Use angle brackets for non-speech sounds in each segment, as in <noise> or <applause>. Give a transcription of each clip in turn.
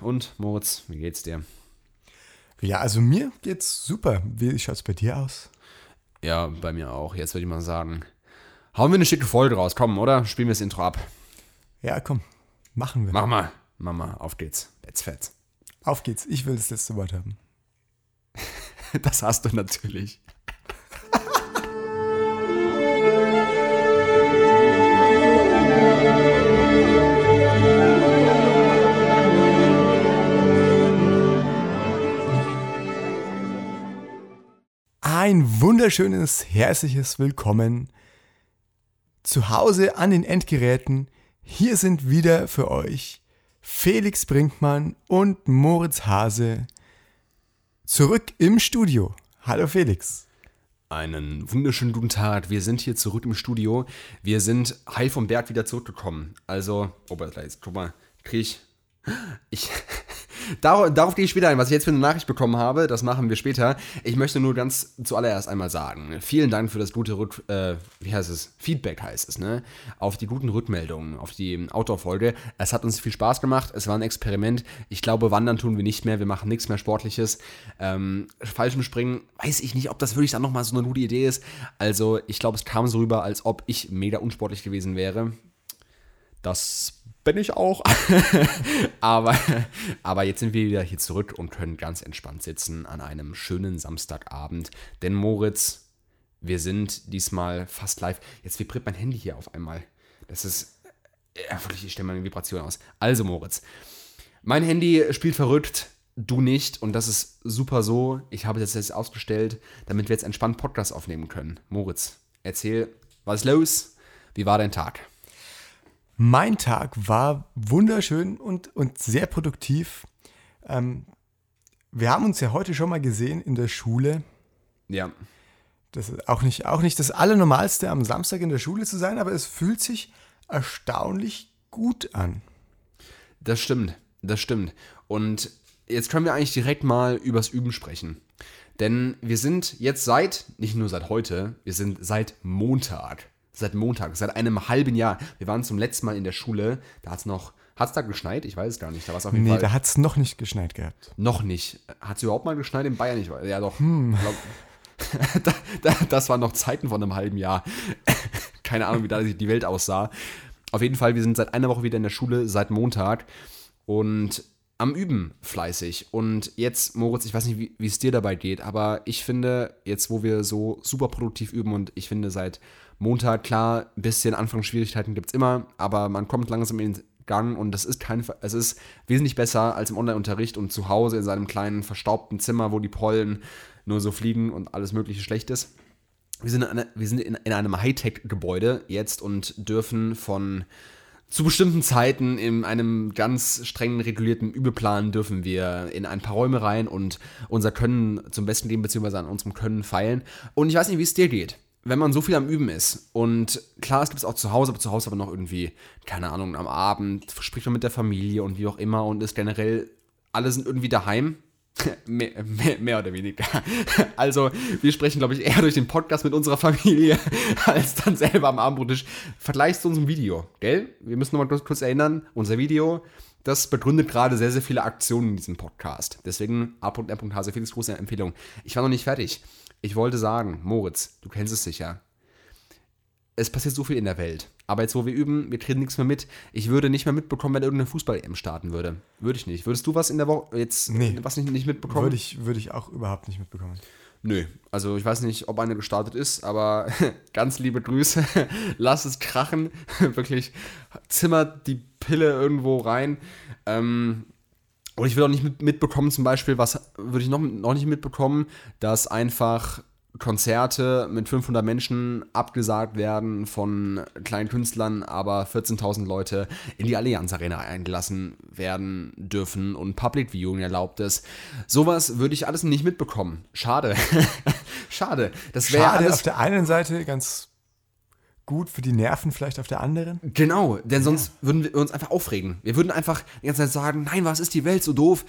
und Moritz, wie geht's dir? Ja, also mir geht's super. Wie schaut's bei dir aus? Ja, bei mir auch. Jetzt würde ich mal sagen, hauen wir eine schicke Folge raus, komm, oder? Spielen wir das Intro ab. Ja, komm, machen wir. Mach mal, mach mal, auf geht's. Let's fett. Auf geht's. Ich will das letzte Wort haben. <laughs> Das hast du natürlich. Ein wunderschönes, herzliches Willkommen zu Hause an den Endgeräten. Hier sind wieder für euch Felix Brinkmann und Moritz Hase zurück im Studio. Hallo Felix. Einen wunderschönen guten Tag. Wir sind hier zurück im Studio. Wir sind heil vom Berg wieder zurückgekommen. Also, oh, guck mal, krieg. Ich, Dar darauf gehe ich später ein, was ich jetzt für eine Nachricht bekommen habe, das machen wir später. Ich möchte nur ganz zuallererst einmal sagen, vielen Dank für das gute Rück, äh, wie heißt es? Feedback heißt es, ne? Auf die guten Rückmeldungen, auf die Outdoor-Folge. Es hat uns viel Spaß gemacht, es war ein Experiment. Ich glaube, wandern tun wir nicht mehr, wir machen nichts mehr Sportliches. Ähm, Springen, weiß ich nicht, ob das wirklich dann nochmal so eine gute Idee ist. Also, ich glaube, es kam so rüber, als ob ich mega unsportlich gewesen wäre. Das bin ich auch. <laughs> aber, aber jetzt sind wir wieder hier zurück und können ganz entspannt sitzen an einem schönen Samstagabend. Denn Moritz, wir sind diesmal fast live. Jetzt vibriert mein Handy hier auf einmal. Das ist. Ja, wirklich, ich stelle mal eine Vibration aus. Also, Moritz. Mein Handy spielt verrückt, du nicht. Und das ist super so. Ich habe das jetzt ausgestellt, damit wir jetzt entspannt Podcast aufnehmen können. Moritz, erzähl, was ist los? Wie war dein Tag? Mein Tag war wunderschön und, und sehr produktiv. Ähm, wir haben uns ja heute schon mal gesehen in der Schule. Ja. Das ist auch nicht, auch nicht das Allernormalste, am Samstag in der Schule zu sein, aber es fühlt sich erstaunlich gut an. Das stimmt, das stimmt. Und jetzt können wir eigentlich direkt mal übers Üben sprechen. Denn wir sind jetzt seit, nicht nur seit heute, wir sind seit Montag Seit Montag, seit einem halben Jahr. Wir waren zum letzten Mal in der Schule, da hat es noch, hat es da geschneit? Ich weiß es gar nicht. Da war auf jeden nee, Fall, da hat es noch nicht geschneit gehabt. Noch nicht. Hat es überhaupt mal geschneit in Bayern? nicht? ja, doch. Hm. Glaub, <laughs> das waren noch Zeiten von einem halben Jahr. <laughs> Keine Ahnung, wie da die Welt aussah. Auf jeden Fall, wir sind seit einer Woche wieder in der Schule, seit Montag. Und am Üben fleißig. Und jetzt, Moritz, ich weiß nicht, wie es dir dabei geht, aber ich finde, jetzt, wo wir so super produktiv üben und ich finde, seit Montag, klar, ein bisschen Anfangsschwierigkeiten gibt es immer, aber man kommt langsam in den Gang und das ist kein, es ist wesentlich besser als im Online-Unterricht und zu Hause in seinem kleinen verstaubten Zimmer, wo die Pollen nur so fliegen und alles Mögliche schlecht ist. Wir sind, in, eine, wir sind in, in einem Hightech-Gebäude jetzt und dürfen von zu bestimmten Zeiten in einem ganz strengen regulierten Übelplan dürfen wir in ein paar Räume rein und unser Können zum Besten geben, beziehungsweise an unserem Können feilen. Und ich weiß nicht, wie es dir geht wenn man so viel am Üben ist und klar, es gibt es auch zu Hause, aber zu Hause aber noch irgendwie, keine Ahnung, am Abend spricht man mit der Familie und wie auch immer und ist generell, alle sind irgendwie daheim. <laughs> mehr, mehr, mehr, oder weniger. <laughs> Also, wir sprechen, glaube ich, eher durch den Podcast mit unserer Familie, <laughs> als dann selber am Abendbrottisch. Vergleich zu unserem Video, gell? Wir müssen nochmal kurz, kurz erinnern, unser Video, das begründet gerade sehr, sehr viele Aktionen in diesem Podcast. Deswegen a.r.hase, Felix, große Empfehlung. Ich war noch nicht fertig. Ich wollte sagen, Moritz, du kennst es sicher. Es passiert so viel in der Welt. Aber jetzt, wo wir üben, wir kriegen nichts mehr mit. Ich würde nicht mehr mitbekommen, wenn irgendeine Fußball-EM starten würde. Würde ich nicht. Würdest du was in der Woche jetzt nee, was nicht, nicht mitbekommen? Würde ich, würde ich auch überhaupt nicht mitbekommen. Nö, also ich weiß nicht, ob eine gestartet ist, aber <laughs> ganz liebe Grüße. <laughs> Lass es krachen. <laughs> Wirklich zimmert die Pille irgendwo rein. Ähm, und ich will auch nicht mitbekommen, zum Beispiel, was würde ich noch, noch nicht mitbekommen, dass einfach Konzerte mit 500 Menschen abgesagt werden von kleinen Künstlern, aber 14.000 Leute in die Allianz Arena eingelassen werden dürfen und Public Viewing erlaubt ist. Sowas würde ich alles nicht mitbekommen. Schade. <laughs> Schade. Das wäre alles auf der einen Seite ganz gut für die Nerven vielleicht auf der anderen? Genau, denn sonst ja. würden wir uns einfach aufregen. Wir würden einfach die ganze Zeit sagen, nein, was ist die Welt so doof?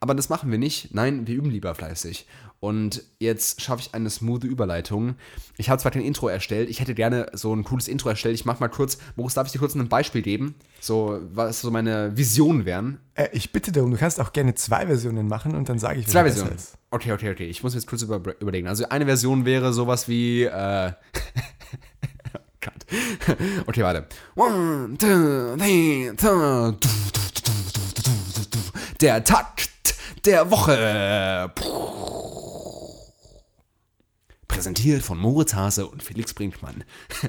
aber das machen wir nicht. Nein, wir üben lieber fleißig. Und jetzt schaffe ich eine smooth Überleitung. Ich habe zwar kein Intro erstellt, ich hätte gerne so ein cooles Intro erstellt. Ich mache mal kurz, Moritz, darf ich dir kurz ein Beispiel geben? So, was so meine Visionen wären? Äh, ich bitte darum, du kannst auch gerne zwei Versionen machen und dann sage ich, Zwei Versionen. Okay, okay, okay. Ich muss jetzt kurz über, überlegen. Also eine Version wäre sowas wie. Äh, <laughs> Gott. <laughs> Okay, warte. One, two, three, two. Der Takt der Woche. Präsentiert von Moritz Hase und Felix Brinkmann.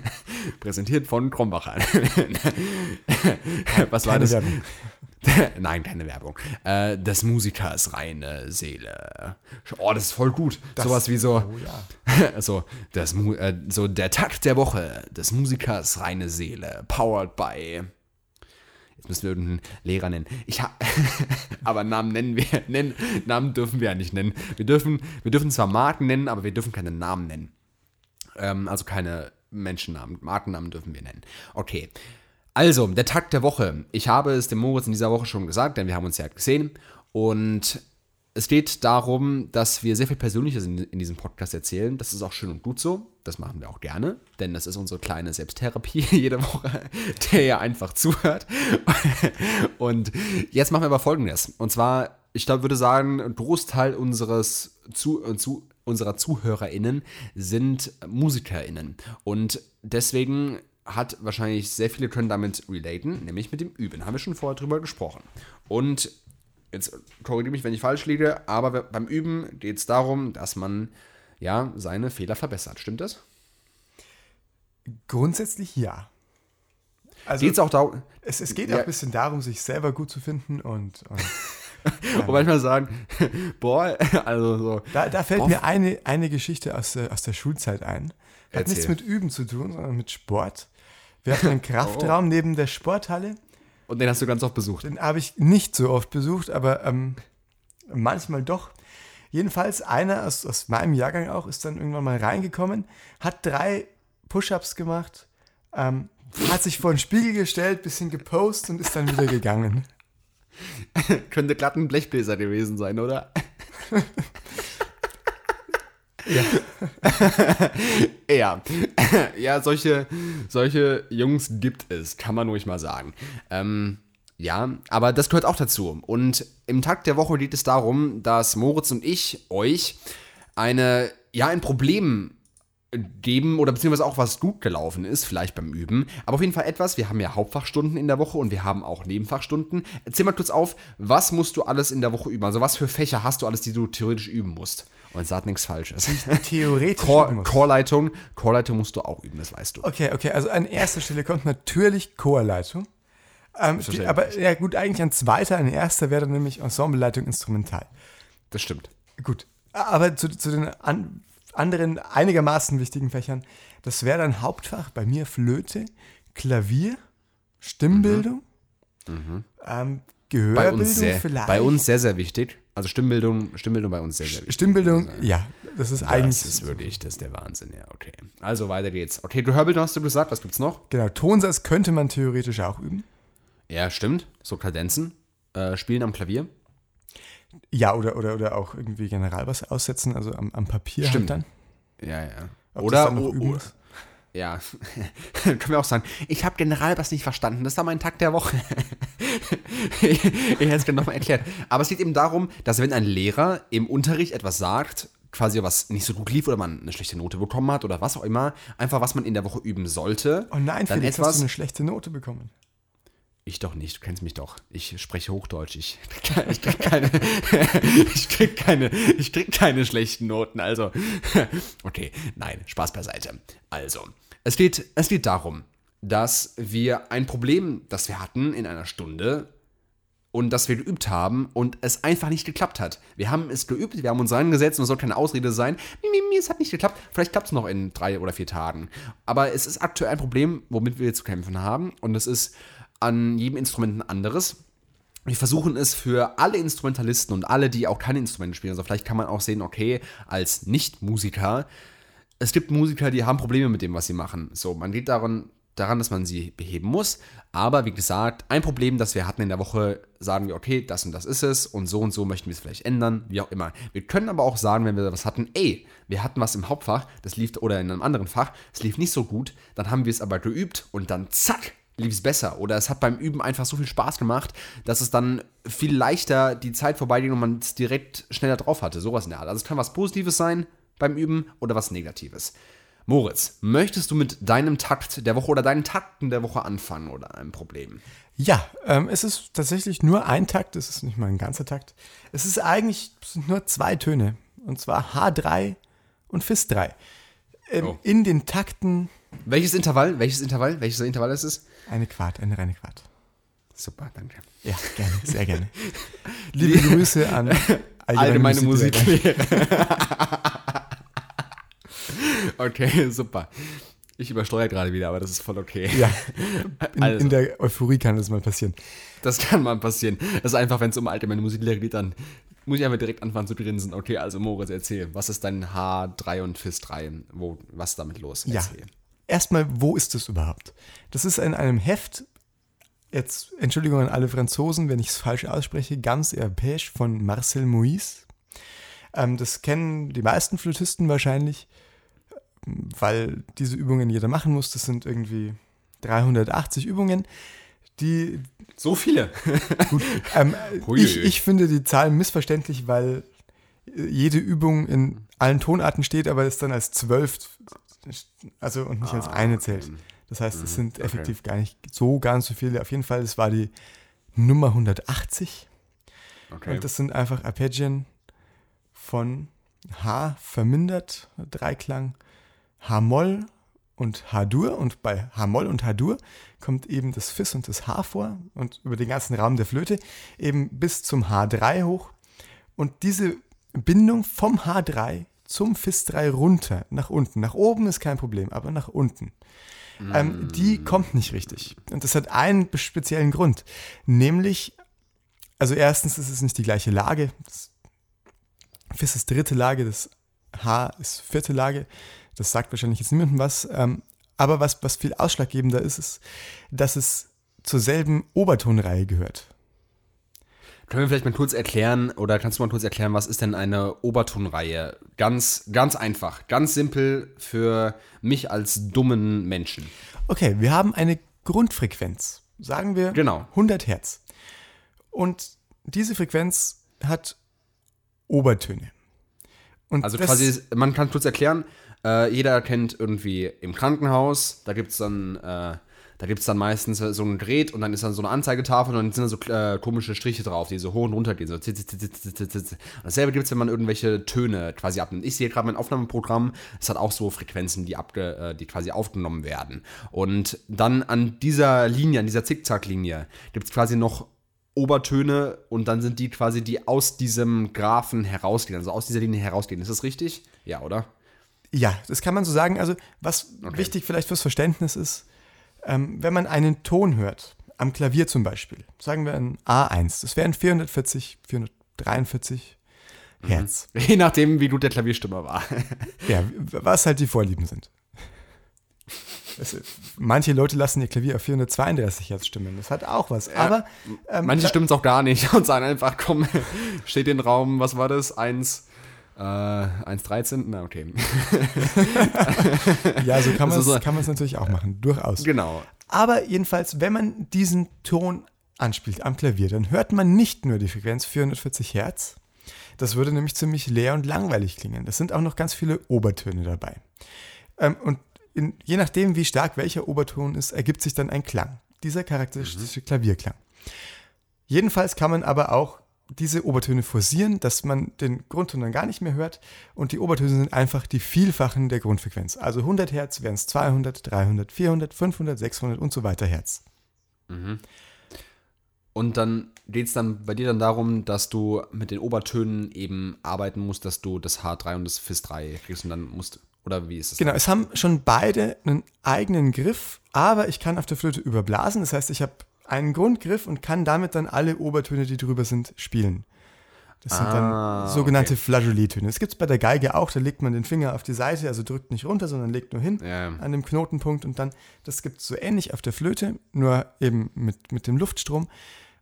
<laughs> Präsentiert von Krombacher. <laughs> Was war das? <laughs> Nein, keine Werbung. Äh, des Musikers reine Seele. Oh, das ist voll gut. Sowas wie so. Oh ja. <laughs> Also, das, äh, so der Takt der Woche des Musikers reine Seele. Powered by. Jetzt müssen wir irgendeinen Lehrer nennen. Ich <laughs> aber Namen nennen wir, nennen, Namen dürfen wir ja nicht nennen. Wir dürfen, wir dürfen zwar Marken nennen, aber wir dürfen keine Namen nennen. Ähm, also keine Menschennamen. Markennamen dürfen wir nennen. Okay. Also, der Tag der Woche. Ich habe es dem Moritz in dieser Woche schon gesagt, denn wir haben uns ja gesehen. Und es geht darum, dass wir sehr viel Persönliches in, in diesem Podcast erzählen. Das ist auch schön und gut so. Das machen wir auch gerne, denn das ist unsere kleine Selbsttherapie <laughs> jede Woche, der ja einfach zuhört. <laughs> Und jetzt machen wir aber folgendes. Und zwar, ich glaub, würde sagen, ein Großteil unseres zu, äh, zu, unserer ZuhörerInnen sind MusikerInnen. Und deswegen hat wahrscheinlich sehr viele können damit relaten, nämlich mit dem Üben. Haben wir schon vorher drüber gesprochen. Und jetzt korrigiere mich, wenn ich falsch liege, aber beim Üben geht es darum, dass man ja seine Fehler verbessert. Stimmt das? Grundsätzlich ja. Also Geht es auch darum, es, es geht Ja. auch ein bisschen darum, sich selber gut zu finden und, und <laughs> und manchmal sagen, <laughs> boah, <laughs> also so. da, da fällt Boah. mir eine, eine Geschichte aus der, aus der Schulzeit ein. Hat Erzähl. nichts mit Üben zu tun, sondern mit Sport. Wir hatten einen <laughs> Kraftraum neben der Sporthalle. Und den hast du ganz oft besucht. Den habe ich nicht so oft besucht, aber ähm, manchmal doch. Jedenfalls einer aus, aus meinem Jahrgang auch ist dann irgendwann mal reingekommen, hat drei Push-ups gemacht, ähm, hat sich vor den Spiegel gestellt, bisschen gepostet und ist dann wieder gegangen. <laughs> Könnte glatt ein Blechbläser gewesen sein, oder? <laughs> Ja. <laughs> Ja, <laughs> ja, solche, solche Jungs gibt es, kann man ruhig mal sagen. Ähm, ja, aber das gehört auch dazu. Und im Takt der Woche geht es darum, dass Moritz und ich euch eine, ja, ein Problem geben oder beziehungsweise auch was gut gelaufen ist, vielleicht beim Üben. Aber auf jeden Fall etwas, wir haben ja Hauptfachstunden in der Woche und wir haben auch Nebenfachstunden. Erzähl mal kurz auf, was musst du alles in der Woche üben? Also was für Fächer hast du alles, die du theoretisch üben musst? Und sagt nichts Falsches. Theoretisch. Chor. Chorleitung, Chorleitung musst du auch üben, das weißt du. Okay, okay, also an erster Stelle kommt natürlich Chorleitung. Ähm, die, aber ja gut, eigentlich an zweiter, an erster wäre dann nämlich Ensembleleitung Instrumental. Das stimmt. Gut, aber zu, zu den an, anderen einigermaßen wichtigen Fächern, das wäre dann Hauptfach bei mir Flöte, Klavier, Stimmbildung, Ähm, Bei Gehörbildung uns, sehr, vielleicht. bei uns sehr, sehr wichtig. Also Stimmbildung, Stimmbildung bei uns sehr, sehr wichtig. Stimmbildung, ja, das ist eigentlich. Das ist wirklich, das ist der Wahnsinn, ja, okay. Also weiter geht's. Okay, Gehörbildung hast du gesagt, was gibt's noch? Genau, Tonsatz könnte man theoretisch auch üben. Ja, stimmt. So Kadenzen. Äh, spielen am Klavier. Ja, oder, oder, oder auch irgendwie Generalbass aussetzen, also am, am Papier Stimmt. halt dann. Ja, ja. Ob das Oder, dann noch üben o- muss. Ja, <laughs> können wir auch sagen, ich habe Generalbass nicht verstanden, das war mein Tag der Woche. ich <laughs> ich hätte es gerne nochmal erklärt. Aber es geht eben darum, dass wenn ein Lehrer im Unterricht etwas sagt, quasi was nicht so gut lief oder man eine schlechte Note bekommen hat oder was auch immer, einfach was man in der Woche üben sollte. Oh nein, dann Felix, hast etwas, du eine schlechte Note bekommen. Ich doch nicht, du kennst mich doch. Ich spreche Hochdeutsch. Ich, ich krieg keine, <laughs> ich krieg keine, ich krieg keine schlechten Noten. Also, okay, nein, Spaß beiseite. Also, es geht, es geht darum, dass wir ein Problem, das wir hatten in einer Stunde und das wir geübt haben und es einfach nicht geklappt hat. Wir haben es geübt, wir haben uns reingesetzt und es soll keine Ausrede sein. Es hat nicht geklappt. Vielleicht klappt es noch in drei oder vier Tagen. Aber es ist aktuell ein Problem, womit wir zu kämpfen haben und es ist an jedem Instrument ein anderes. Wir versuchen es für alle Instrumentalisten und alle, die auch keine Instrumente spielen. Also vielleicht kann man auch sehen, okay, als Nicht-Musiker, es gibt Musiker, die haben Probleme mit dem, was sie machen. So, man geht daran daran, dass man sie beheben muss. Aber wie gesagt, ein Problem, das wir hatten in der Woche, sagen wir, okay, das und das ist es und so und so möchten wir es vielleicht ändern, wie auch immer. Wir können aber auch sagen, wenn wir was hatten, ey, wir hatten was im Hauptfach, das lief oder in einem anderen Fach, es lief nicht so gut, dann haben wir es aber geübt und dann zack, lief es besser. Oder es hat beim Üben einfach so viel Spaß gemacht, dass es dann viel leichter die Zeit vorbeiging und man es direkt schneller drauf hatte. Sowas in der Art. Also es kann was Positives sein beim Üben oder was Negatives. Moritz, möchtest du mit deinem Takt der Woche oder deinen Takten der Woche anfangen oder ein Problem? Ja, ähm, es ist tatsächlich nur ein Takt, es ist nicht mal ein ganzer Takt. Es ist eigentlich es sind nur zwei Töne, und zwar H3 und Fis 3. Ähm, Oh. In den Takten Welches Intervall? Welches Intervall? Welches Intervall ist es? eine Quart, eine reine Quart. Super, danke. Ja, gerne, sehr gerne. <laughs> Liebe Grüße an Allgemeine Musiklehrer. <laughs> Okay, <laughs> super. Ich übersteuere gerade wieder, aber das ist voll okay. Ja, <laughs> in, Also. in der Euphorie kann das mal passieren. Das kann mal passieren. Das ist einfach, wenn es um allgemeine Musiklehre geht, dann muss ich einfach direkt anfangen zu grinsen. Okay, also Moritz, erzähl. Was ist dein H3 und Fis 3? Wo, was ist damit los? Ja. Erzähl. Erstmal, wo ist es überhaupt? Das ist in einem Heft, jetzt Entschuldigung an alle Franzosen, wenn ich es falsch ausspreche, ganz europäisch von Marcel Moïse. Ähm, das kennen die meisten Flötisten wahrscheinlich, weil diese Übungen jeder machen muss. Das sind irgendwie 380 Übungen, die So viele. <laughs> ähm, Huiuiui. ich, ich finde die Zahl missverständlich, weil äh, jede Übung in allen Tonarten steht, aber es dann als zwölf, also und nicht als Ah, eine okay. zählt. Das heißt, es sind okay. effektiv gar nicht so ganz so viele. Auf jeden Fall, es war die Nummer 180 Okay. und das sind einfach Arpeggien von H vermindert, Dreiklang, H-Moll und H-Dur und bei H-Moll und H-Dur kommt eben das Fis und das H vor und über den ganzen Raum der Flöte eben bis zum H3 hoch. Und diese Bindung vom H3 zum Fis 3 runter, nach unten, nach oben ist kein Problem, aber nach unten, ähm, die kommt nicht richtig. Und das hat einen speziellen Grund, nämlich, also erstens ist es nicht die gleiche Lage, das Fis ist dritte Lage, das H ist vierte Lage. Das sagt wahrscheinlich jetzt niemandem was. Ähm, aber was, was viel ausschlaggebender ist, ist, dass es zur selben Obertonreihe gehört. Können wir vielleicht mal kurz erklären, oder kannst du mal kurz erklären, was ist denn eine Obertonreihe? Ganz, ganz einfach, ganz simpel für mich als dummen Menschen. Okay, wir haben eine Grundfrequenz. Sagen wir Genau. 100 Hertz. Und diese Frequenz hat Obertöne. Und Also quasi, man kann kurz erklären, äh, jeder kennt irgendwie im Krankenhaus, da gibt es dann, äh, da dann meistens so ein Gerät und dann ist dann so eine Anzeigetafel und dann sind da so äh, komische Striche drauf, die so hoch und runter gehen. So. Und dasselbe gibt es, wenn man irgendwelche Töne quasi abnimmt. Ich sehe gerade mein Aufnahmeprogramm, es hat auch so Frequenzen, die, abge, äh, die quasi aufgenommen werden. Und dann an dieser Linie, an dieser Zickzacklinie, gibt es quasi noch Obertöne und dann sind die quasi, die aus diesem Graphen herausgehen, also aus dieser Linie herausgehen. Ist das richtig? Ja, oder? Ja, das kann man so sagen. Also, was wichtig vielleicht fürs Verständnis ist, ähm, wenn man einen Ton hört, am Klavier zum Beispiel, sagen wir ein A1, das wären 440, 443 Hertz. <laughs> Je nachdem, wie gut der Klavierstimmer war. <laughs> Ja, was halt die Vorlieben sind. Es, manche Leute lassen ihr Klavier auf 432 Hertz stimmen. Das hat auch was. Aber ähm, Manche stimmen es auch gar nicht <laughs> und sagen einfach, komm, steht in den Raum, was war das? 1, äh, 1,13? Na, okay. <laughs> ja, so kann man Also es so- kann natürlich auch machen, durchaus. genau. Aber jedenfalls, wenn man diesen Ton anspielt am Klavier, dann hört man nicht nur die Frequenz 440 Hertz. Das würde nämlich ziemlich leer und langweilig klingen. Das sind auch noch ganz viele Obertöne dabei. Ähm, und in, je nachdem, wie stark welcher Oberton ist, ergibt sich dann ein Klang. Dieser charakteristische Klavierklang. Jedenfalls kann man aber auch diese Obertöne forcieren, dass man den Grundton dann gar nicht mehr hört. Und die Obertöne sind einfach die Vielfachen der Grundfrequenz. Also 100 Hertz wären es 200, 300, 400, 500, 600 und so weiter Hertz. Und dann geht es dann bei dir dann darum, dass du mit den Obertönen eben arbeiten musst, dass du das H3 und das Fis 3 kriegst und dann musst, oder wie ist es? Genau, es haben schon beide einen eigenen Griff, aber ich kann auf der Flöte überblasen. Das heißt, ich habe einen Grundgriff und kann damit dann alle Obertöne, die drüber sind, spielen. Das sind ah, dann sogenannte okay. Flageolettöne. Das gibt es bei der Geige auch, da legt man den Finger auf die Seite, also drückt nicht runter, sondern legt nur hin ja. an dem Knotenpunkt und dann, das gibt es so ähnlich auf der Flöte, nur eben mit, mit dem Luftstrom.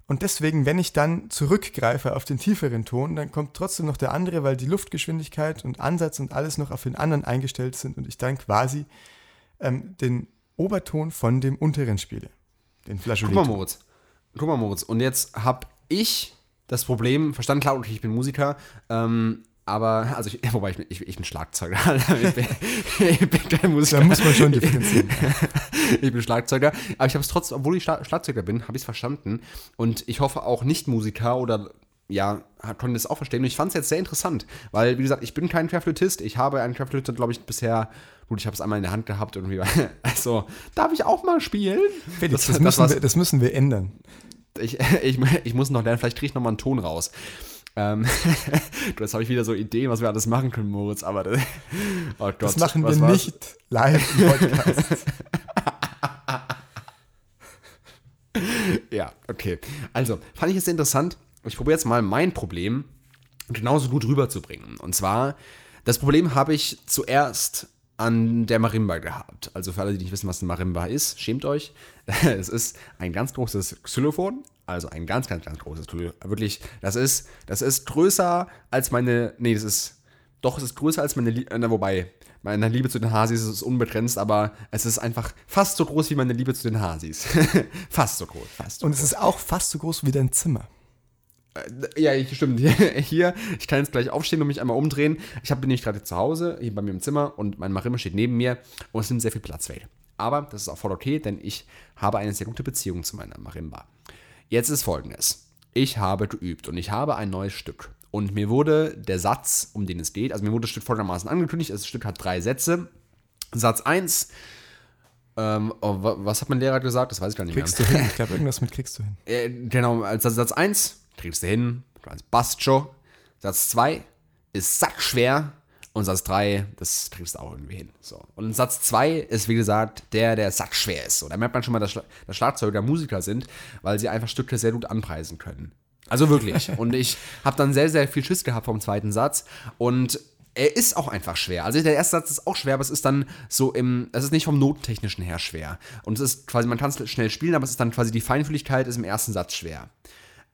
Und deswegen, wenn ich dann zurückgreife auf den tieferen Ton, dann kommt trotzdem noch der andere, weil die Luftgeschwindigkeit und Ansatz und alles noch auf den anderen eingestellt sind und ich dann quasi ähm, den Oberton von dem unteren spiele. Den Flageolet. Guck mal, Moritz. Guck mal, Moritz. Und jetzt habe ich das Problem, verstanden, klar, okay, ich bin Musiker, ähm, aber, also ich, <laughs> wobei ich, ich, ich bin Schlagzeuger. <laughs> ich, bin, ich bin kein Musiker. Da muss man schon differenzieren. <laughs> ich bin Schlagzeuger. Aber ich habe es trotzdem, obwohl ich Schlagzeuger bin, habe ich es verstanden. Und ich hoffe auch nicht Musiker oder ja, konnten das auch verstehen. Und ich fand es jetzt sehr interessant, weil, wie gesagt, ich bin kein Querflötist. Ich habe einen Querflöte, glaube ich, bisher, gut, ich habe es einmal in der Hand gehabt irgendwie. <laughs> Also, darf ich auch mal spielen? Felix, das, das, müssen, wir, das müssen wir ändern ich, <laughs> ich, ich muss noch lernen, vielleicht kriege ich noch mal einen Ton raus. Ähm, <laughs> jetzt habe ich wieder so Ideen, was wir alles machen können, Moritz, aber das, oh Gott, das machen wir war's? nicht live im Podcast. ja, okay. Also, fand ich es interessant. Ich probiere jetzt mal mein Problem genauso gut rüberzubringen. Und zwar, das Problem habe ich zuerst an der Marimba gehabt. Also für alle, die nicht wissen, was eine Marimba ist, schämt euch. <laughs> es ist ein ganz großes Xylophon, also ein ganz, ganz, ganz großes Xylophon. Wirklich, das ist, das ist größer als meine, nee, das ist, doch, es ist größer als meine, äh, wobei, meine Liebe zu den Hasis ist unbegrenzt, aber es ist einfach fast so groß wie meine Liebe zu den Hasis. <laughs> fast so groß, fast so Und es ist auch fast so groß wie dein Zimmer. Äh, ja, stimmt. <laughs> Hier, ich kann jetzt gleich aufstehen und mich einmal umdrehen. Ich bin nämlich gerade zu Hause, hier bei mir im Zimmer und mein Marimba steht neben mir und es nimmt sehr viel Platz weg. Aber das ist auch voll okay, denn ich habe eine sehr gute Beziehung zu meiner Marimba. Jetzt ist folgendes. Ich habe geübt und ich habe ein neues Stück. Und mir wurde der Satz, um den es geht, also mir wurde das Stück folgendermaßen angekündigt. Das Stück hat drei Sätze. Satz 1, ähm, oh, was hat mein Lehrer gesagt? Das weiß ich gar nicht kriegst mehr. Kriegst du hin? <laughs> Ich glaube, irgendwas mit kriegst du hin. Äh, genau, also Satz 1, kriegst du hin, das passt schon. Satz 2 ist sackschwer und Satz 3, das kriegst du auch irgendwie hin. So. Und Satz 2 ist, wie gesagt, der, der sackschwer ist. So, da merkt man schon mal, dass, dass Schlagzeuger Musiker sind, weil sie einfach Stücke sehr gut anpreisen können. Also wirklich. <laughs> und ich habe dann sehr, sehr viel Schiss gehabt vom zweiten Satz. Und er ist auch einfach schwer. Also der erste Satz ist auch schwer, aber es ist dann so im, es ist nicht vom Notentechnischen her schwer. Und es ist quasi, man kann es schnell spielen, aber es ist dann quasi die Feinfühligkeit ist im ersten Satz schwer.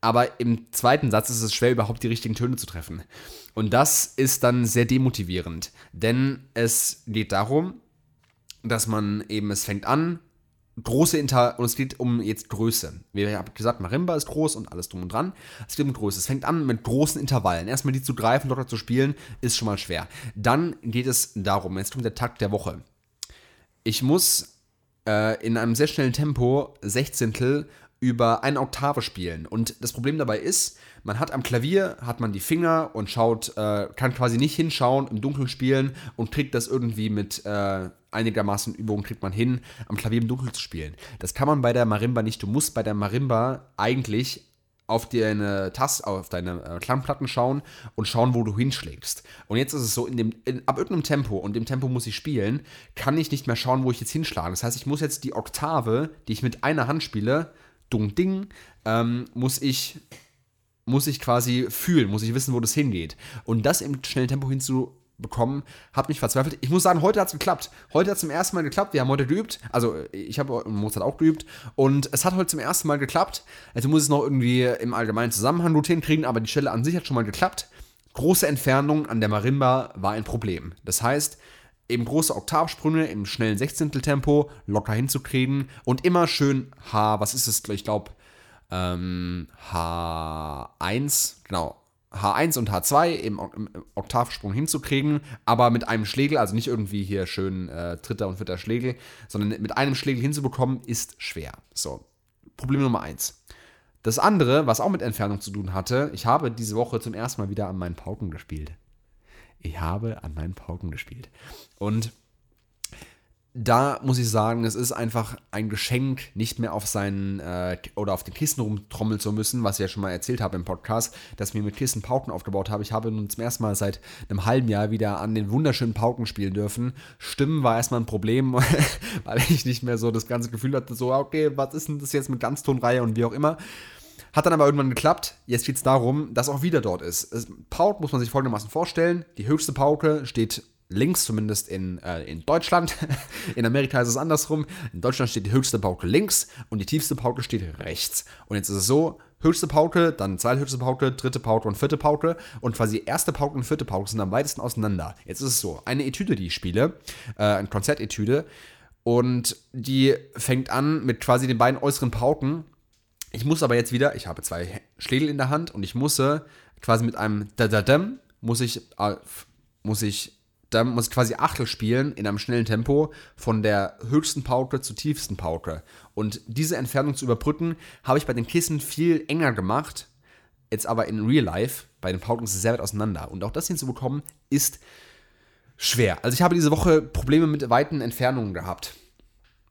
Aber im zweiten Satz ist es schwer, überhaupt die richtigen Töne zu treffen. Und das ist dann sehr demotivierend. Denn es geht darum, dass man eben, es fängt an, große Inter und es geht um jetzt Größe. Wie ich habe gesagt, Marimba ist groß und alles drum und dran. Es geht um Größe. Es fängt an mit großen Intervallen. Erstmal die zu greifen, dort zu spielen, ist schon mal schwer. Dann geht es darum, jetzt kommt der Takt der Woche. Ich muss äh, in einem sehr schnellen Tempo Sechzehntel über eine Oktave spielen. Und das Problem dabei ist, man hat am Klavier, hat man die Finger und schaut, äh, kann quasi nicht hinschauen, im Dunkeln spielen und kriegt das irgendwie mit äh, einigermaßen Übung, kriegt man hin, am Klavier im Dunkeln zu spielen. Das kann man bei der Marimba nicht. Du musst bei der Marimba eigentlich auf deine Taste, auf deine äh, Klangplatten schauen und schauen, wo du hinschlägst. Und jetzt ist es so, in dem, in, ab irgendeinem Tempo, und dem Tempo muss ich spielen, kann ich nicht mehr schauen, wo ich jetzt hinschlage. Das heißt, ich muss jetzt die Oktave, die ich mit einer Hand spiele, dung ding, ähm, muss ich muss ich quasi fühlen, muss ich wissen, wo das hingeht. Und das im schnellen Tempo hinzubekommen, hat mich verzweifelt. Ich muss sagen, heute hat es geklappt. Heute hat es zum ersten Mal geklappt. Wir haben heute geübt. Also, ich habe Mozart auch geübt. Und es hat heute zum ersten Mal geklappt. Also muss es noch irgendwie im allgemeinen Zusammenhang gut hinkriegen, aber die Stelle an sich hat schon mal geklappt. Große Entfernung an der Marimba war ein Problem. Das heißt, eben große Oktavsprünge im schnellen Sechzehnteltempo locker hinzukriegen und immer schön H, was ist es, ich glaube, ähm, H1, genau, H1 und H2 im, im, Oktavsprung hinzukriegen, aber mit einem Schlägel, also nicht irgendwie hier schön äh, dritter und vierter Schlägel, sondern mit einem Schlägel hinzubekommen, ist schwer. So, Problem Nummer 1. Das andere, was auch mit Entfernung zu tun hatte, ich habe diese Woche zum ersten Mal wieder an meinen Pauken gespielt ich habe an meinen Pauken gespielt. Und da muss ich sagen, es ist einfach ein Geschenk, nicht mehr auf seinen äh, oder auf den Kissen rumtrommeln zu müssen, was ich ja schon mal erzählt habe im Podcast, dass mir mit Kissen Pauken aufgebaut habe. Ich habe nun zum ersten Mal seit einem halben Jahr wieder an den wunderschönen Pauken spielen dürfen. Stimmen war erstmal ein Problem, <laughs> weil ich nicht mehr so das ganze Gefühl hatte, so, okay, was ist denn das jetzt mit Ganztonreihe und wie auch immer. Hat dann aber irgendwann geklappt. Jetzt geht es darum, dass auch wieder dort ist. Es, Paut muss man sich folgendermaßen vorstellen. Die höchste Pauke steht links, zumindest in, äh, in Deutschland. <laughs> In Amerika ist es andersrum. In Deutschland steht die höchste Pauke links und die tiefste Pauke steht rechts. Und jetzt ist es so, höchste Pauke, dann zweithöchste Pauke, dritte Pauke und vierte Pauke. Und quasi erste Pauke und vierte Pauke sind am weitesten auseinander. Jetzt ist es so, eine Etüde, die ich spiele, äh, ein Konzertetüde. Und die fängt an mit quasi den beiden äußeren Pauken. Ich muss aber jetzt wieder, ich habe zwei Schlägel in der Hand und ich muss quasi mit einem Da-Da-Dam, muss ich, äh, muss ich dann muss ich quasi Achtel spielen in einem schnellen Tempo von der höchsten Pauke zur tiefsten Pauke. Und diese Entfernung zu überbrücken, habe ich bei den Kissen viel enger gemacht. Jetzt aber in Real Life, bei den Pauken ist es sehr weit auseinander. Und auch das hinzubekommen, ist schwer. Also ich habe diese Woche Probleme mit weiten Entfernungen gehabt.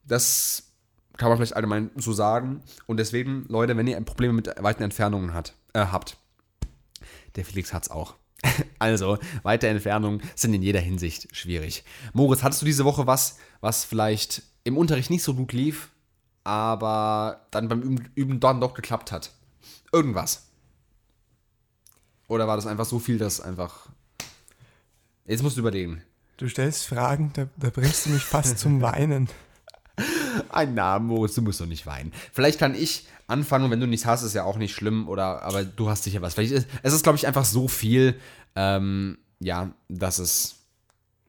Das kann man vielleicht allgemein so sagen. Und deswegen, Leute, wenn ihr Probleme mit weiten Entfernungen hat, äh, habt, der Felix hat es auch. <laughs> Also, weite Entfernungen sind in jeder Hinsicht schwierig. Moritz, hattest du diese Woche was, was vielleicht im Unterricht nicht so gut lief, aber dann beim Üben, Üben dann doch geklappt hat? Irgendwas? Oder war das einfach so viel, dass einfach. Jetzt musst du überlegen. Du stellst Fragen, da, da bringst du mich fast zum <laughs> Weinen. Ein Name, Moritz, du musst doch nicht weinen. Vielleicht kann ich anfangen, wenn du nichts hast, ist ja auch nicht schlimm, oder aber du hast sicher was. Vielleicht ist, es ist, glaube ich, einfach so viel, ähm, ja, dass es,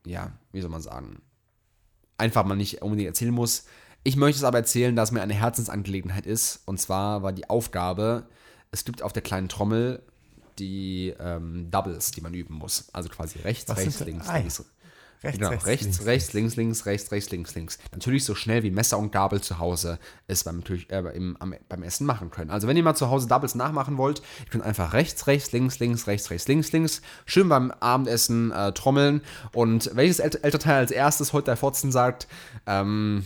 ja, wie soll man sagen, einfach mal nicht unbedingt erzählen muss. Ich möchte es aber erzählen, dass mir eine Herzensangelegenheit ist. Und zwar war die Aufgabe, es gibt auf der kleinen Trommel die ähm, Doubles, die man üben muss. Also quasi rechts, Was rechts, links, ah, links. Rechts, genau, rechts, rechts, links, rechts, links, links, rechts, rechts, links, links. Natürlich so schnell wie Messer und Gabel zu Hause es beim, natürlich, äh, im, am, beim Essen machen können. Also wenn ihr mal zu Hause Doubles nachmachen wollt, ihr könnt einfach rechts, rechts, links, links, rechts, rechts, links, links, schön beim Abendessen äh, trommeln. Und welches El Elternteil als erstes heute der Fotzen sagt, ähm,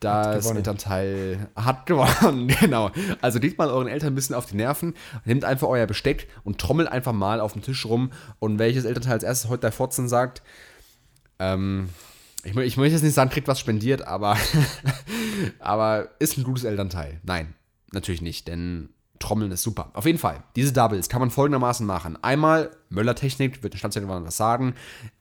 das. Elternteil hat gewonnen, <laughs> genau. Also geht mal euren Eltern ein bisschen auf die Nerven, nehmt einfach euer Besteck und trommelt einfach mal auf dem Tisch rum. Und welches Elternteil als erstes heute der Fotzen sagt, ähm, ich, ich möchte jetzt nicht sagen, kriegt was spendiert, aber, <laughs> aber ist ein gutes Elternteil. Nein, natürlich nicht, denn Trommeln ist super. Auf jeden Fall, diese Doubles kann man folgendermaßen machen. Einmal, Möller-Technik, wird ein Standzettel was sagen,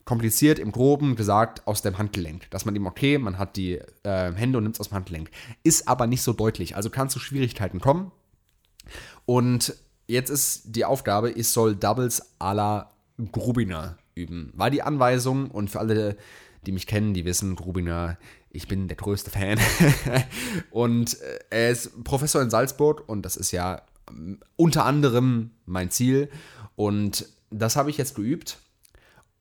kompliziert, im Groben gesagt, aus dem Handgelenk. Dass man eben, okay, man hat die äh, Hände und nimmt es aus dem Handgelenk. Ist aber nicht so deutlich, also kann zu Schwierigkeiten kommen. Und jetzt ist die Aufgabe, ich soll Doubles à la Grubiner üben. War die Anweisung und für alle, die mich kennen, die wissen, Grubiner, ich bin der größte Fan. <laughs> und äh, er ist Professor in Salzburg und das ist ja ähm, unter anderem mein Ziel. Und das habe ich jetzt geübt.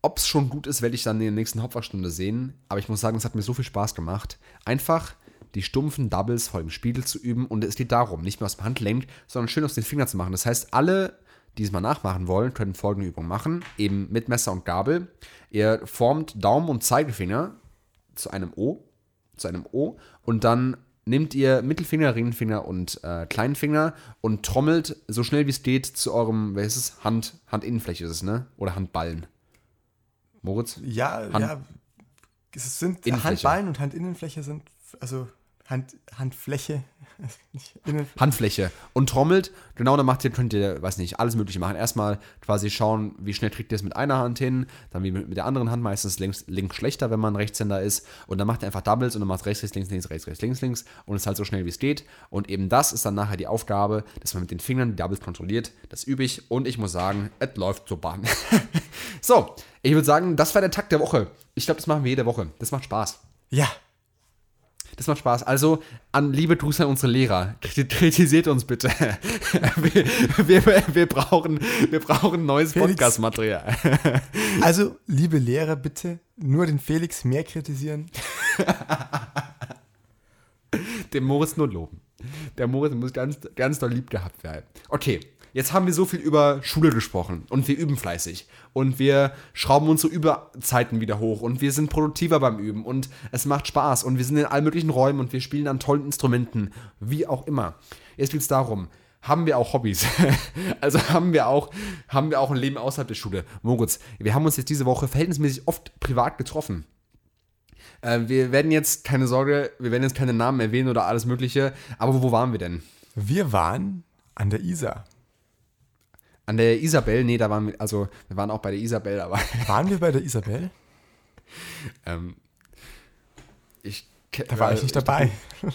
Ob es schon gut ist, werde ich dann in der nächsten Hauptfachstunde sehen. Aber ich muss sagen, es hat mir so viel Spaß gemacht. Einfach die stumpfen Doubles vor dem Spiegel zu üben. Und es geht darum, nicht mehr aus dem Handgelenk, sondern schön aus den Fingern zu machen. Das heißt, alle, die es mal nachmachen wollen, können folgende Übung machen. Eben mit Messer und Gabel. Ihr formt Daumen und Zeigefinger zu einem O. Zu einem O. Und dann nehmt ihr Mittelfinger, Ringfinger und äh, kleinen Finger und trommelt so schnell wie es geht zu eurem, wer ist es? Hand, Handinnenfläche ist es, ne? Oder Handballen. Moritz? Ja, Hand- ja. Es sind Innenfläche. Handballen und Handinnenfläche sind, also Hand, Handfläche. <laughs> Handfläche und trommelt. Genau, dann macht ihr, könnt ihr, weiß nicht, alles Mögliche machen. Erstmal quasi schauen, wie schnell kriegt ihr es mit einer Hand hin, dann wie mit, der anderen Hand, meistens links, links schlechter, wenn man Rechtshänder ist. Und dann macht ihr einfach Doubles und dann macht rechts, rechts, links, links, rechts, rechts, links, links und es ist halt so schnell wie es geht. Und eben das ist dann nachher die Aufgabe, dass man mit den Fingern die Doubles kontrolliert. Das übe ich und ich muss sagen, es läuft super. <laughs> so, ich würde sagen, das war der Tag der Woche. Ich glaube, das machen wir jede Woche. Das macht Spaß. ja, Das macht Spaß. Also, an liebe Grüße an unsere Lehrer. Kriti- Kritisiert uns bitte. <laughs> wir, wir, wir, brauchen, wir brauchen neues. Podcast-Material. <laughs> also liebe Lehrer, bitte nur den Felix mehr kritisieren. <laughs> Den Moritz nur loben. Der Moritz muss ganz, ganz doll lieb gehabt werden. Okay, jetzt haben wir so viel über Schule gesprochen und wir üben fleißig und wir schrauben unsere Überzeiten wieder hoch und wir sind produktiver beim Üben und es macht Spaß und wir sind in allen möglichen Räumen und wir spielen an tollen Instrumenten, wie auch immer. Jetzt geht es darum, haben wir auch Hobbys? <laughs> also haben wir auch, haben wir auch ein Leben außerhalb der Schule? Moritz, wir haben uns jetzt diese Woche verhältnismäßig oft privat getroffen. Äh, wir werden jetzt, keine Sorge, wir werden jetzt keine Namen erwähnen oder alles Mögliche, aber wo waren wir denn? Wir waren An der Isar. An der Isabel, nee, da waren wir, also wir waren auch bei der Isabel, aber <laughs> Waren wir bei der Isabel? ähm, ich Da war ich nicht dabei. <laughs>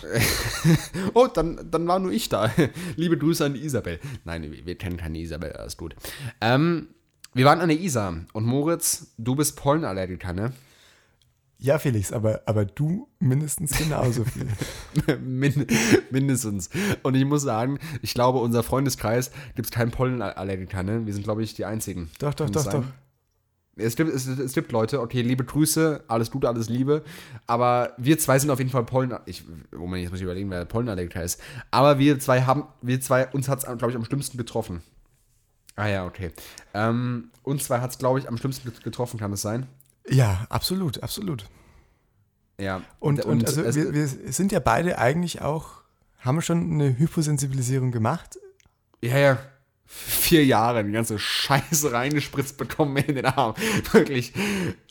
Oh, dann, dann war nur ich da. <laughs> Liebe Grüße an die Isabel. Nein, wir, wir kennen keine Isabel, alles gut. Ähm, wir waren an der Isar und Moritz, du bist Pollenallergiker, ne? Ja, Felix, aber, aber du mindestens genauso viel. <laughs> Min mindestens. Und ich muss sagen, ich glaube, unser Freundeskreis gibt es keinen Pollenallergiker, ne? Wir sind, glaube ich, die Einzigen. doch, doch, doch, doch. Es gibt, es, es gibt Leute, okay, liebe Grüße, alles Gute, alles Liebe, aber wir zwei sind auf jeden Fall Pollen, ich, Moment, jetzt muss ich überlegen, wer Pollenallergiker ist, aber wir zwei haben, wir zwei, uns hat es, glaube ich, am schlimmsten getroffen. Ah ja, okay. Ähm, uns zwei hat es, glaube ich, am schlimmsten get- getroffen, kann es sein? Ja, absolut, absolut. Ja. Und, und, also es- wir, wir sind ja beide eigentlich auch, haben wir schon eine Hyposensibilisierung gemacht? Ja, ja. Vier Jahre die ganze Scheiße reingespritzt bekommen in den Arm. <laughs> Wirklich.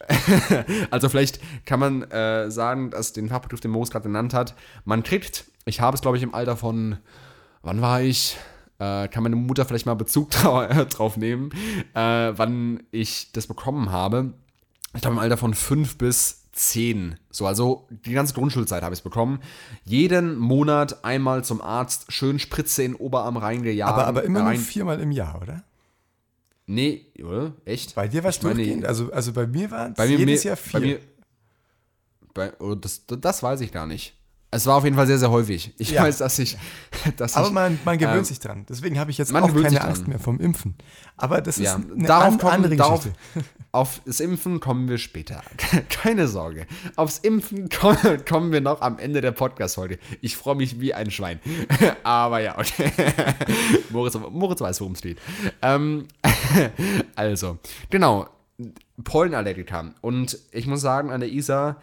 <laughs> also vielleicht kann man äh, sagen, dass den Fachbegriff, den Moos gerade genannt hat, man kriegt, ich habe es glaube ich im Alter von, wann war ich? Äh, kann meine Mutter vielleicht mal Bezug <laughs> drauf nehmen, äh, wann ich das bekommen habe. Ich glaube im Alter von fünf bis zehn. So, also die ganze Grundschulzeit habe ich es bekommen. Jeden Monat einmal zum Arzt, schön Spritze in den Oberarm reingejagt. Aber, aber immer nur rein, viermal im Jahr, oder? Nee, oder? Echt? Bei dir war es durchgehend. Also, also bei mir war es jedes mir- Jahr vier. Bei mir, bei, oh, das, das weiß ich gar nicht. Es war auf jeden Fall sehr, sehr häufig. Ich Ja. weiß, dass ich. <laughs> Dass aber ich man, man gewöhnt ähm, sich dran. Deswegen habe ich jetzt auch keine. Angst mehr vom Impfen. Aber das ist ja, eine darauf an, kommen, andere darauf, Geschichte. <laughs> auf das Impfen kommen wir später. <laughs> Keine Sorge. Aufs Impfen kommen, kommen wir noch am Ende der Podcast-Folge. Ich freue mich wie ein Schwein. Aber ja, okay. Moritz, Moritz weiß, worum es geht. Ähm, also, genau. Pollenallergiker. Und ich muss sagen, an der Isar,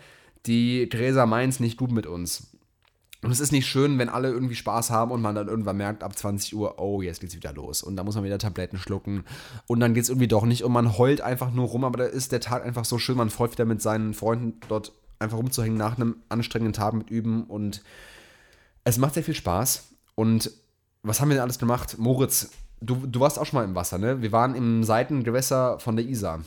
die Gräser meint nicht gut mit uns. Und es ist nicht schön, wenn alle irgendwie Spaß haben und man dann irgendwann merkt, ab 20 Uhr, oh, jetzt geht's wieder los. Und dann muss man wieder Tabletten schlucken. Und dann geht's irgendwie doch nicht. Und man heult einfach nur rum, aber da ist der Tag einfach so schön. Man freut wieder mit seinen Freunden dort einfach rumzuhängen nach einem anstrengenden Tag mit Üben. Und es macht sehr viel Spaß. Und was haben wir denn alles gemacht? Moritz, du, du warst auch schon mal im Wasser, ne? Wir waren im Seitengewässer von der Isar.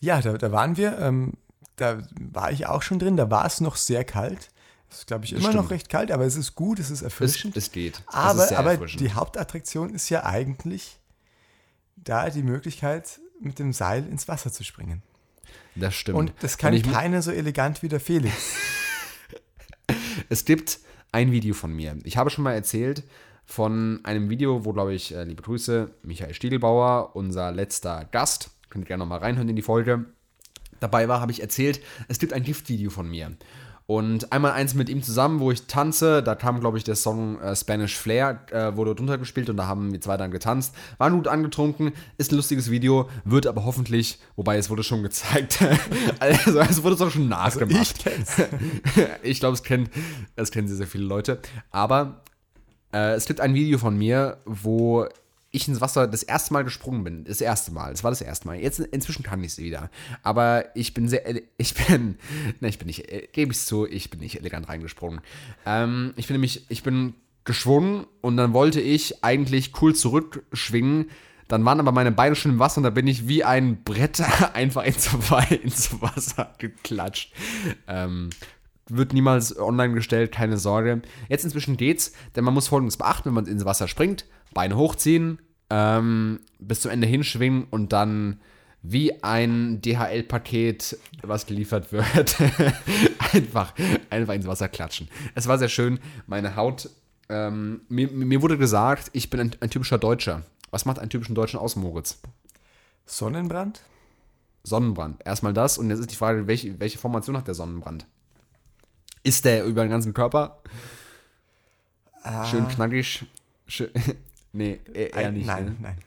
Ja, da, da waren wir. Ähm, da war ich auch schon drin. Da war es noch sehr kalt. Es ist, glaube ich, immer stimmt. noch recht kalt, aber es ist gut, es ist Es, erfrischend. es geht. Es aber aber erfrischend. die Hauptattraktion ist ja eigentlich da die Möglichkeit, mit dem Seil ins Wasser zu springen. das stimmt. Und das kann mu- keiner so elegant wie der Felix. <laughs> Es gibt ein Video von mir. Ich habe schon mal erzählt von einem Video, wo, glaube ich, äh, liebe Grüße, Michael Stiegelbauer, unser letzter Gast, könnt ihr gerne nochmal reinhören in die Folge, dabei war, habe ich erzählt, es gibt ein Giftvideo von mir. Und einmal eins mit ihm zusammen, wo ich tanze. Da kam, glaube ich, der Song äh, Spanish Flair, äh, wurde drunter gespielt und da haben wir zwei dann getanzt. Waren gut angetrunken, ist ein lustiges Video, wird aber hoffentlich, wobei es wurde schon gezeigt, <laughs> also es wurde doch schon nachgemacht. ich kenn's. <laughs> ich glaube, es kennen, es kennen sehr, sehr viele Leute. Aber äh, es gibt ein Video von mir, wo ich ins Wasser das erste Mal gesprungen bin. Das erste Mal. Das war das erste Mal. Jetzt inzwischen kann ich es wieder. Aber ich bin sehr, <laughs> ich bin, ne, ich bin nicht, äh, gebe ich es zu, ich bin nicht elegant reingesprungen. Ähm, ich bin nämlich, ich bin geschwungen und dann wollte ich eigentlich cool zurückschwingen. Dann waren aber meine Beine schon im Wasser und da bin ich wie ein Brett <laughs> einfach ins, <laughs> ins Wasser geklatscht. Ähm, wird niemals online gestellt, keine Sorge. Jetzt inzwischen geht's, denn man muss folgendes beachten, wenn man ins Wasser springt, Beine hochziehen, ähm, bis zum Ende hinschwingen und dann wie ein DHL-Paket, was geliefert wird, <laughs> einfach, einfach ins Wasser klatschen. Es war sehr schön. Meine Haut, ähm, mir, mir wurde gesagt, ich bin ein, ein typischer Deutscher. Was macht einen typischen Deutschen aus, Moritz? Sonnenbrand? Sonnenbrand. Erstmal das und jetzt ist die Frage, welche, welche Formation hat der Sonnenbrand? Ist der über den ganzen Körper? Schön knackig? Schön, <laughs> nee, eher eher nicht. nein, ne? nein.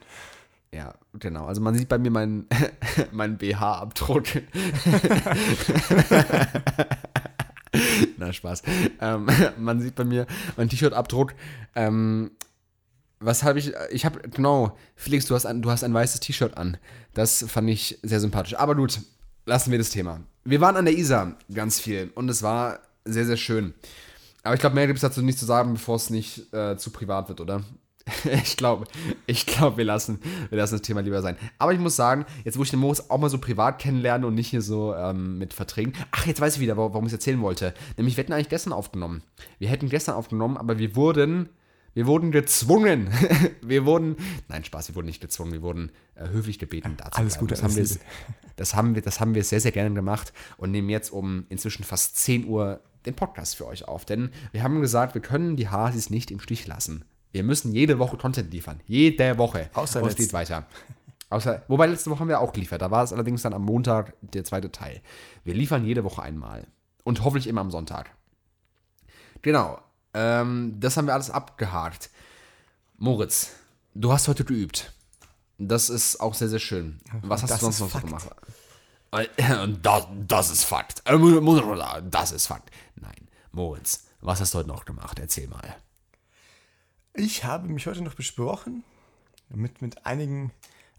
Ja, genau. Also man sieht bei mir meinen <laughs> meinen BH-Abdruck. <laughs> Na, Spaß. Ähm, man sieht bei mir meinen T-Shirt-Abdruck. Ähm, was habe ich? Ich habe, genau, Felix, du hast, ein, du hast ein weißes T-Shirt an. Das fand ich sehr sympathisch. Aber gut, lassen wir das Thema. Wir waren an der Isar ganz viel und es war sehr, sehr schön. Aber ich glaube, mehr gibt es dazu nicht zu sagen, bevor es nicht äh, zu privat wird, oder? <laughs> Ich glaube, ich glaube, wir lassen, wir lassen das Thema lieber sein. Aber ich muss sagen, jetzt wo ich den Moritz auch mal so privat kennenlerne und nicht hier so ähm, mit Verträgen. Ach, jetzt weiß ich wieder, warum ich es erzählen wollte. Nämlich, wir hätten eigentlich gestern aufgenommen. Wir hätten gestern aufgenommen, aber wir wurden, wir wurden gezwungen. <laughs> wir wurden, nein, Spaß, wir wurden nicht gezwungen, wir wurden äh, höflich gebeten, dazu Alles gut, das haben, wir, das, haben wir, das haben wir sehr, sehr gerne gemacht und nehmen jetzt um inzwischen fast 10 Uhr den Podcast für euch auf. Denn wir haben gesagt, wir können die Hasis nicht im Stich lassen. Wir müssen jede Woche Content liefern. Jede Woche. Außer es geht weiter. Außer, wobei letzte Woche haben wir auch geliefert. Da war es allerdings dann am Montag der zweite Teil. Wir liefern jede Woche einmal. Und hoffentlich immer am Sonntag. Genau. Ähm, das haben wir alles abgehakt. Moritz, du hast heute geübt. Das ist auch sehr, sehr schön. Was hast du sonst noch so gemacht? <laughs> Das, das ist Fakt. Das ist Fakt. Nein, Moritz, was hast du heute noch gemacht? Erzähl mal. Ich habe mich heute noch besprochen mit, mit einigen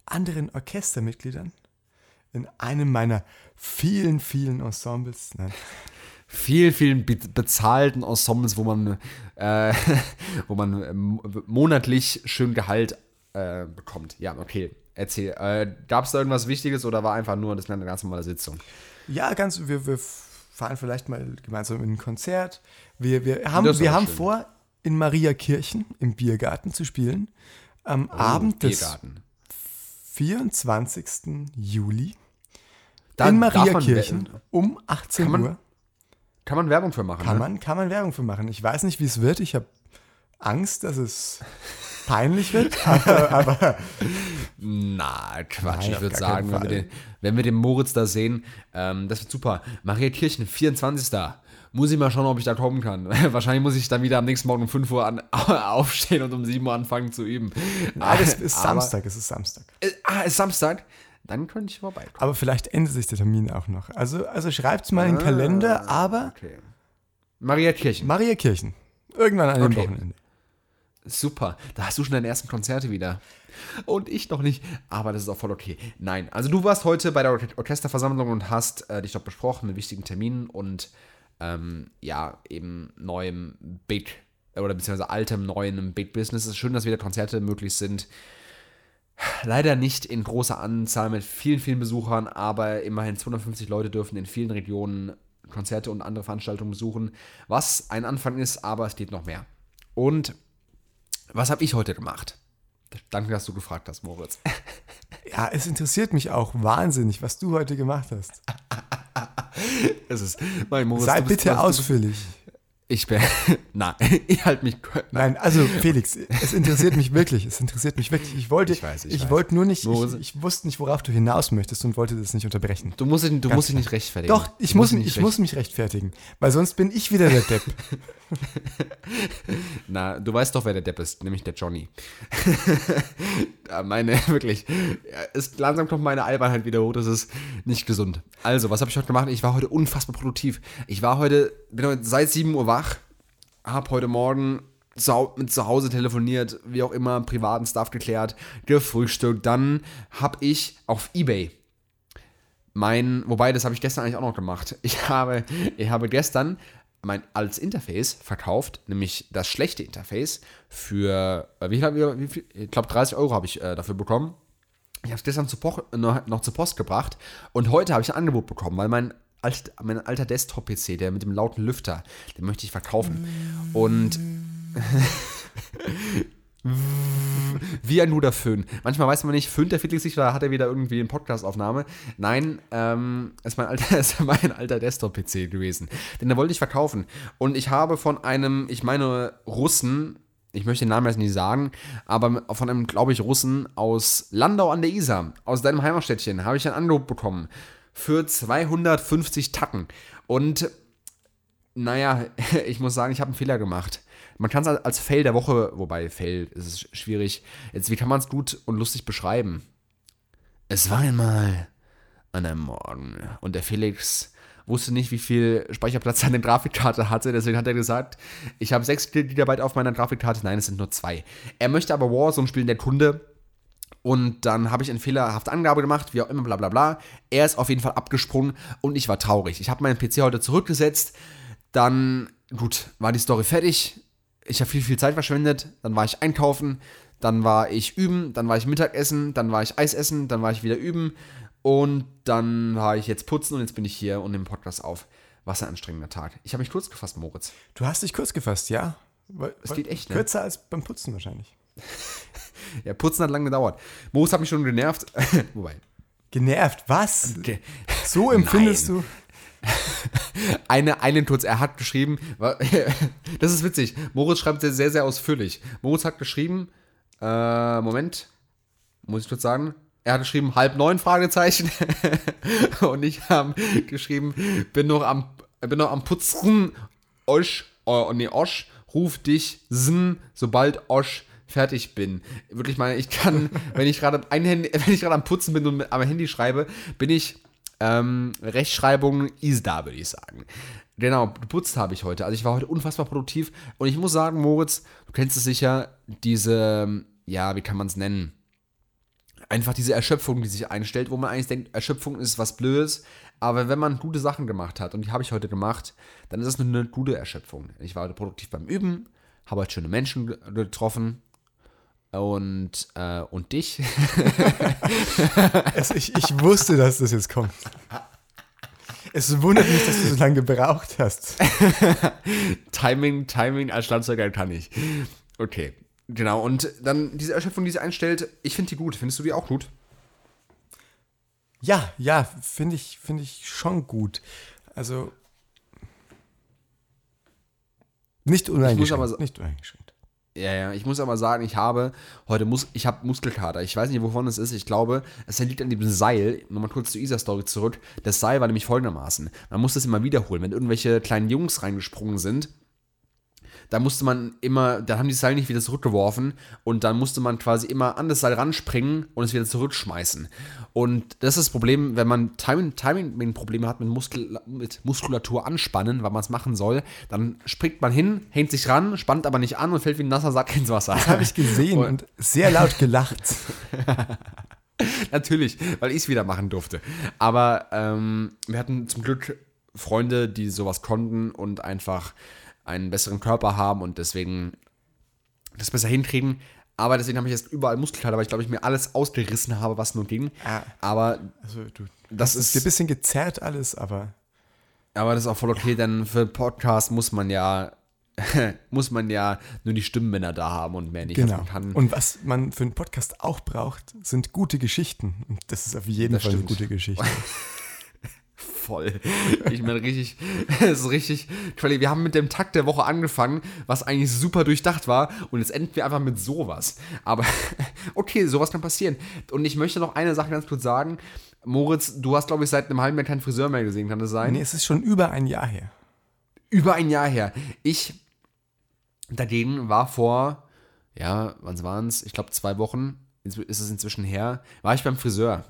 anderen Orchestermitgliedern in einem meiner vielen, vielen Ensembles. Nein. Vielen, vielen be bezahlten Ensembles, wo man, äh, <laughs> wo man äh, monatlich schön Gehalt äh, bekommt. Ja, okay. Erzähl. Äh, Gab es da irgendwas Wichtiges oder war einfach nur das eine ganz normale Sitzung? Ja, ganz. Wir, wir fahren vielleicht mal gemeinsam in ein Konzert. Wir, wir haben, wir haben vor, in Mariakirchen im Biergarten zu spielen. Am oh, Abend des Biergarten. 24. Juli. Da in Mariakirchen um 18 man, Uhr. Kann man Werbung für machen? Kann, ne? man, kann man Werbung für machen. Ich weiß nicht, wie es wird. Ich habe Angst, dass es peinlich wird. <laughs> aber, aber na, Quatsch. Nein, ich würde sagen, wenn wir, den, wenn wir, den, Moritz da sehen, ähm, das wird super. Mariakirchen, 24 muss ich mal schauen, ob ich da kommen kann. <laughs> Wahrscheinlich muss ich dann wieder am nächsten Morgen um 5 Uhr an, <laughs> aufstehen und um 7 Uhr anfangen zu üben. Nein, es ist Aber, Samstag, es ist Samstag. Äh, ah, es ist Samstag? Dann könnte ich vorbeikommen. Aber vielleicht ändert sich der Termin auch noch. Also, also schreibt es mal in den ah, Kalender, aber. Okay. Maria Kirchen. Maria Kirchen. Irgendwann an dem okay. Wochenende. Super. Da hast du schon deine ersten Konzerte wieder. Und ich noch nicht. Aber das ist auch voll okay. Nein. Also, du warst heute bei der Orchesterversammlung und hast äh, dich dort besprochen mit wichtigen Terminen und ähm, ja, eben neuem Big oder beziehungsweise altem, neuen Big Business. Es ist schön, dass wieder Konzerte möglich sind. Leider nicht in großer Anzahl mit vielen, vielen Besuchern, aber immerhin 250 Leute dürfen in vielen Regionen Konzerte und andere Veranstaltungen besuchen, was ein Anfang ist, aber es geht noch mehr. Und was habe ich heute gemacht? Danke, dass du gefragt hast, Moritz. <laughs> Ja, es interessiert mich auch wahnsinnig, was du heute gemacht hast. <laughs> es ist, mein Moritz, Sei bitte bist, ausführlich. Ich bin. <laughs> Nein, <laughs> ich halte mich. Nein. nein. also Felix, es interessiert mich wirklich. Es interessiert mich wirklich. Ich wollte, ich, weiß, ich, ich wollte nur nicht, ich, ich, wusste nicht, worauf du hinaus möchtest und wollte das nicht unterbrechen. Du musst, du musst dich nicht rechtfertigen. Doch, ich, muss, ich muss mich rechtfertigen, weil sonst bin ich wieder der Depp. <laughs> Na, du weißt doch, wer der Depp ist, nämlich der Johnny. meine, wirklich, ist, langsam kommt meine Albernheit wieder hoch, das ist nicht gesund. Also, was habe ich heute gemacht? Ich war heute unfassbar produktiv. Ich war heute, bin heute seit 7 Uhr wach, habe heute Morgen mit zu Hause telefoniert, wie auch immer, privaten Stuff geklärt, gefrühstückt. Dann habe ich auf Ebay mein, wobei, das habe ich gestern eigentlich auch noch gemacht. <laughs> Ich habe, ich habe gestern mein altes Interface verkauft, nämlich das schlechte Interface, für, äh, wie, viel, wie viel, ich glaube 30 Euro habe ich äh, dafür bekommen. Ich habe es gestern noch, noch, zur Post gebracht und heute habe ich ein Angebot bekommen, weil mein, alt, mein alter Desktop-PC, der mit dem lauten Lüfter, den möchte ich verkaufen. Und <laughs> Wie ein guter Föhn. Manchmal weiß man nicht, föhnt der Felix sich oder hat er wieder irgendwie eine Podcastaufnahme? Nein, ähm, ist mein alter, <laughs> alter Desktop-PC gewesen. Den da wollte ich verkaufen. Und ich habe von einem, ich meine, Russen, ich möchte den Namen jetzt nicht sagen, aber von einem, glaube ich, Russen aus Landau an der Isar, aus deinem Heimatstädtchen, habe ich ein Angebot bekommen für 250 Tacken. Und naja, <laughs> ich muss sagen, ich habe einen Fehler gemacht. Man kann es als Fail der Woche, wobei Fail ist es schwierig. Jetzt, wie kann man es gut und lustig beschreiben? Es war einmal an einem Morgen und der Felix wusste nicht, wie viel Speicherplatz seine Grafikkarte hatte. Deswegen hat er gesagt, ich habe 6 GB auf meiner Grafikkarte. Nein, es sind nur zwei. Er möchte aber Warzone spielen, der Kunde. Und dann habe ich eine fehlerhafte Angabe gemacht, wie auch immer, bla bla bla. Er ist auf jeden Fall abgesprungen und ich war traurig. Ich habe meinen PC heute zurückgesetzt. Dann, gut, war die Story fertig ich habe viel, viel Zeit verschwendet. Dann war ich einkaufen, dann war ich üben, dann war ich Mittagessen, dann war ich Eis essen, dann war ich wieder üben und dann war ich jetzt putzen und jetzt bin ich hier und nehme Podcast auf. Was ein anstrengender Tag. Ich habe mich kurz gefasst, Moritz. Du hast dich kurz gefasst, ja? Es geht echt, ne? Kürzer als beim Putzen wahrscheinlich. <laughs> Ja, putzen hat lange gedauert. Moritz hat mich schon genervt. <laughs> Wobei. Genervt, was? Okay. So empfindest Nein. du? <laughs> Eine, einen kurz, er hat geschrieben, <laughs> das ist witzig. Moritz schreibt sehr, sehr, sehr ausführlich. Moritz hat geschrieben, äh, Moment, muss ich kurz sagen, er hat geschrieben, halb neun Fragezeichen. Und ich habe geschrieben, bin noch am, bin noch am Putzen, Osch, oh, nee, Osch, ruf dich Sn, sobald Osch fertig bin. Wirklich mal, ich kann, <laughs> wenn ich gerade ein Handy, wenn ich gerade am Putzen bin und am Handy schreibe, bin ich ähm, Rechtschreibung ist da, würde ich sagen. Genau, geputzt habe ich heute. Also ich war heute unfassbar produktiv. Und ich muss sagen, Moritz, du kennst es sicher, diese, ja, wie kann man es nennen? Einfach diese Erschöpfung, die sich einstellt, wo man eigentlich denkt, Erschöpfung ist was Blödes. Aber wenn man gute Sachen gemacht hat, und die habe ich heute gemacht, dann ist es eine gute Erschöpfung. Ich war heute produktiv beim Üben, habe heute schöne Menschen ge- getroffen. Und, äh, und dich. Es, ich, ich wusste, dass das jetzt kommt. Es wundert mich, dass du so lange gebraucht hast. Timing, Timing als Schlagzeuger kann ich. Okay, genau. Und dann diese Erschöpfung, die sie einstellt, ich finde die gut. Findest du die auch gut? Ja, ja, finde ich, finde ich schon gut. Also nicht uneingeschränkt. aber sa- nicht uneingeschränkt. Ja, ja. Ich muss aber sagen, ich habe heute Mus ich habe Muskelkater. Ich weiß nicht, wovon es ist. Ich glaube, es liegt an dem Seil. Nochmal kurz zur Isa-Story zurück. Das Seil war nämlich folgendermaßen. Man muss das immer wiederholen. Wenn irgendwelche kleinen Jungs reingesprungen sind, da musste man immer, da haben die das Seil nicht wieder zurückgeworfen und dann musste man quasi immer an das Seil ranspringen und es wieder zurückschmeißen. Und das ist das Problem, wenn man Timing- Timing-Probleme hat mit, Muskel, mit Muskulatur anspannen, weil man es machen soll, dann springt man hin, hängt sich ran, spannt aber nicht an und fällt wie ein nasser Sack ins Wasser. Habe ich gesehen und sehr laut gelacht. <laughs> Natürlich, weil ich es wieder machen durfte. Aber ähm, wir hatten zum Glück Freunde, die sowas konnten und einfach einen besseren Körper haben und deswegen das besser hinkriegen. Aber deswegen habe ich jetzt überall Muskelkater, weil ich glaube, ich mir alles ausgerissen habe, was nur ging. Ah. Aber Also du, das ist dir ein bisschen gezerrt alles, aber aber das ist auch voll okay, denn für einen Podcast muss man ja <laughs> muss man ja nur die Stimmbänder da haben und mehr nicht. Genau. Und was man für einen Podcast auch braucht, sind gute Geschichten. Und das ist auf jeden Das Fall eine stimmt. gute Geschichte. <laughs> voll. Ich meine, richtig, <laughs> es ist richtig, Quali, wir haben mit dem Takt der Woche angefangen, was eigentlich super durchdacht war und jetzt enden wir einfach mit sowas. Aber <laughs> okay, sowas kann passieren. Und ich möchte noch eine Sache ganz kurz sagen. Moritz, du hast, glaube ich, seit einem halben Jahr keinen Friseur mehr gesehen, kann das sein? nee, es ist schon über ein Jahr her. Über ein Jahr her. Ich dagegen war vor, ja, wann waren es? Ich glaube, zwei Wochen ist es inzwischen her, war ich beim Friseur.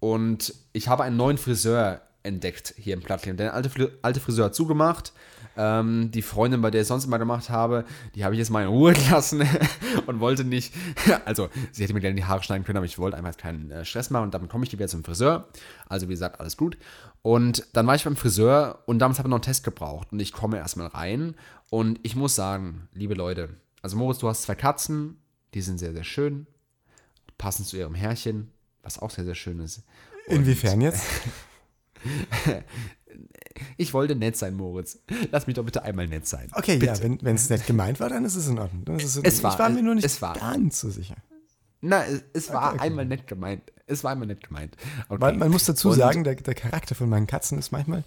Und ich habe einen neuen Friseur entdeckt hier im Plattleben. Der alte, alte Friseur hat zugemacht. Ähm, die Freundin, bei der ich sonst immer gemacht habe, die habe ich jetzt mal in Ruhe <laughs> gelassen und wollte nicht. Also, sie hätte mir gerne die Haare schneiden können, aber ich wollte einfach keinen äh, Stress machen und damit komme ich wieder zum Friseur. Also, wie gesagt, alles gut. Und dann war ich beim Friseur und damals habe ich noch einen Test gebraucht. Und ich komme erstmal rein und ich muss sagen, liebe Leute, also Moritz, du hast zwei Katzen, die sind sehr, sehr schön, passen zu ihrem Herrchen, was auch sehr, sehr schön ist. Inwiefern jetzt? <laughs> <laughs> Ich wollte nett sein, Moritz. Lass mich doch bitte einmal nett sein. Okay, bitte. ja, wenn es nicht gemeint war, dann ist es in Ordnung. Dann ist es in Es Ordnung. war- ich war mir nur nicht es ganz so sicher. Na, es, es war Okay, okay. einmal nett gemeint. Es war einmal nett gemeint. Okay. Weil man muss dazu Und- sagen, der, der Charakter von meinen Katzen ist manchmal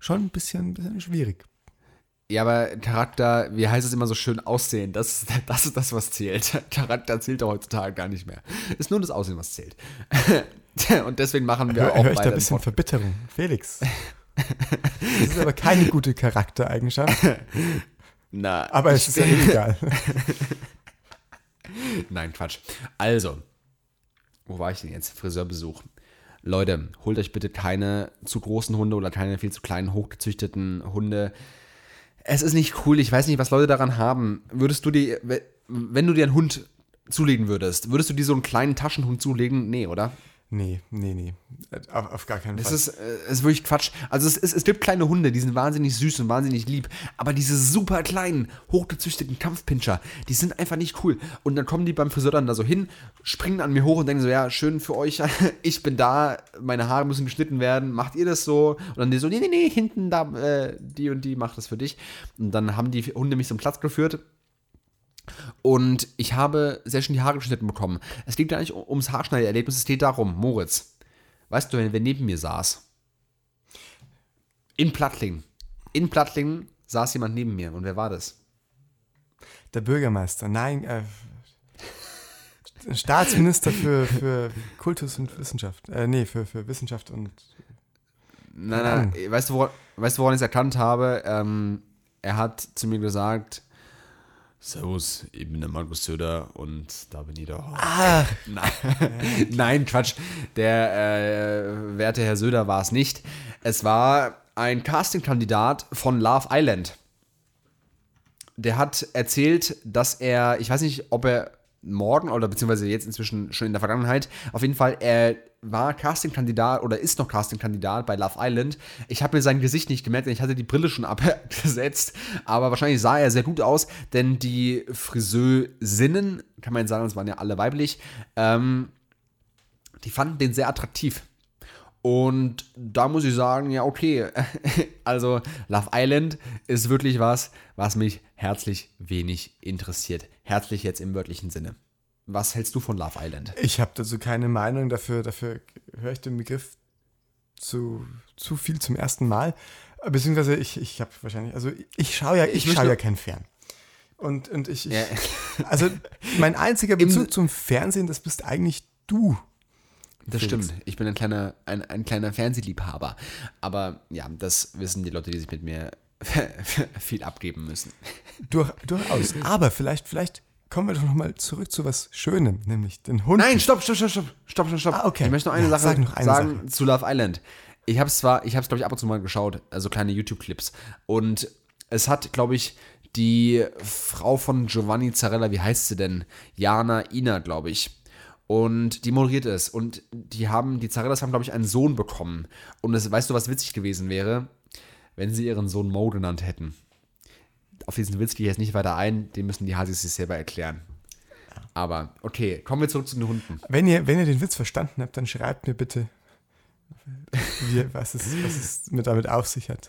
schon ein bisschen, ein bisschen schwierig. Ja, aber Charakter, wie heißt es immer so schön, aussehen, das, das ist das, was zählt. <laughs> Charakter zählt doch heutzutage gar nicht mehr. Ist nur das Aussehen, was zählt. <laughs> <laughs> Und deswegen machen wir Hör, auch hör ich da ein bisschen Podcast. Verbitterung. Felix. <laughs> Das ist aber keine gute Charaktereigenschaft, <laughs> Na, aber es ist ja egal. Nein, Quatsch. Also, wo war ich denn jetzt? Friseurbesuch. Leute, holt euch bitte keine zu großen Hunde oder keine viel zu kleinen, hochgezüchteten Hunde. Es ist nicht cool. Ich weiß nicht, was Leute daran haben. Würdest du dir, wenn du dir einen Hund zulegen würdest, würdest du dir so einen kleinen Taschenhund zulegen? Nee, oder? Nee, nee, nee. Auf, auf gar keinen Das Fall. ist, äh, ist wirklich Quatsch. Also es, es, es gibt kleine Hunde, die sind wahnsinnig süß und wahnsinnig lieb. Aber diese super kleinen, hochgezüchteten Kampfpinscher, die sind einfach nicht cool. Und dann kommen die beim Friseur dann da so hin, springen an mir hoch und denken so, ja, schön für euch, <laughs> ich bin da, meine Haare müssen geschnitten werden, macht ihr das so? Und dann die so, nee, nee, nee, hinten da, äh, die und die macht das für dich. Und dann haben die Hunde mich zum Platz geführt. Und ich habe sehr schön die Haare geschnitten bekommen. Es geht gar nicht ums Haarschneidererlebnis, es geht darum, Moritz, weißt du, wer neben mir saß? In Plattlingen. In Plattlingen saß jemand neben mir. Und wer war das? Der Bürgermeister, nein, äh, Staatsminister für, für Kultus und Wissenschaft. Äh, nee, für, für Wissenschaft und. Nein, nein, weißt du, woran, weißt du, woran ich es erkannt habe? Ähm, er hat zu mir gesagt, Servus, ich bin der Markus Söder und da bin ich doch. Ah, <laughs> Nein, <laughs> Nein Quatsch. Der äh, werte Herr Söder war es nicht. Es war ein Castingkandidat von Love Island. Der hat erzählt, dass er, ich weiß nicht, ob er morgen oder beziehungsweise jetzt inzwischen schon in der Vergangenheit, auf jeden Fall, er war Castingkandidat oder ist noch Castingkandidat bei Love Island. Ich habe mir sein Gesicht nicht gemerkt, denn ich hatte die Brille schon <laughs> abgesetzt, aber wahrscheinlich sah er sehr gut aus, denn die Friseurinnen, kann man sagen, das waren ja alle weiblich, ähm, die fanden den sehr attraktiv. Und da muss ich sagen, ja, okay. <laughs> Also, Love Island ist wirklich was, was mich herzlich wenig interessiert. Herzlich jetzt im wörtlichen Sinne. Was hältst du von Love Island? ich habe dazu keine Meinung, dafür, dafür höre ich den Begriff zu, zu viel zum ersten Mal. Beziehungsweise ich, ich habe wahrscheinlich, also ich schaue ja, ich, Ich schaue ja kein Fern. Und, und ich, ich Ja. <laughs> also mein einziger <laughs> Im- Bezug zum Fernsehen, das bist eigentlich du. Das Felix. stimmt. Ich bin ein kleiner, ein, ein kleiner Fernsehliebhaber. Aber ja, das wissen die Leute, die sich mit mir <laughs> viel abgeben müssen. Durch, durchaus. Aber vielleicht, vielleicht kommen wir doch nochmal zurück zu was Schönem, nämlich den Hund. Nein, stopp, stopp, stopp, stopp, stopp, stopp, stopp. Ah, okay. Ich möchte noch eine Ja, Sache sag noch eine sagen Sache. zu Love Island. Ich habe es zwar, ich habe es glaube ich ab und zu mal geschaut, also kleine YouTube-Clips. Und es hat, glaube ich, die Frau von Giovanni Zarella, wie heißt sie denn? Jana Ina, glaube ich. Und die moderiert es. Und die haben, die Zarellas haben, glaube ich, einen Sohn bekommen. Und es, weißt du, was witzig gewesen wäre? Wenn sie ihren Sohn Mo genannt hätten. Auf diesen Witz gehe ich jetzt nicht weiter ein, den müssen die Hasis sich selber erklären. Aber okay, kommen wir zurück zu den Hunden. Wenn ihr, wenn ihr den Witz verstanden habt, dann schreibt mir bitte, wie, was, es, was es mit damit auf sich hat.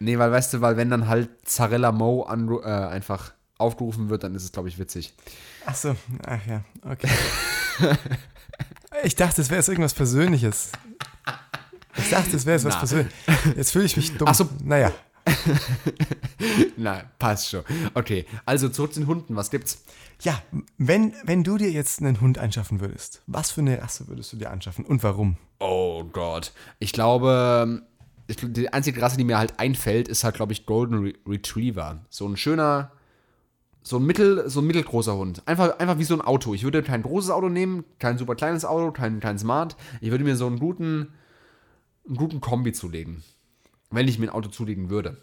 Nee, weil weißt du, weil wenn dann halt Zarella Mo äh, einfach aufgerufen wird, dann ist es, glaube ich, witzig. Ach so, ach ja, okay. Ich dachte, es wäre jetzt irgendwas Persönliches. Ich dachte, es wäre jetzt was. Persönliches. Jetzt fühle ich mich dumm. Ach so. Naja, <laughs> Na, passt schon. Okay, also zurück zu den Hunden. Was gibt's? ja, wenn, wenn du dir jetzt einen Hund anschaffen würdest, was für eine Rasse würdest du dir anschaffen und warum? Oh Gott. Ich glaube, ich, die einzige Rasse, die mir halt einfällt, ist halt, glaube ich, Golden Re Retriever. So ein schöner, so ein, mittel, so ein mittelgroßer Hund. Einfach, einfach wie so ein Auto. Ich würde kein großes Auto nehmen, kein super kleines Auto, kein, kein Smart. Ich würde mir so einen guten, einen guten Kombi zulegen. Wenn ich mir ein Auto zulegen würde.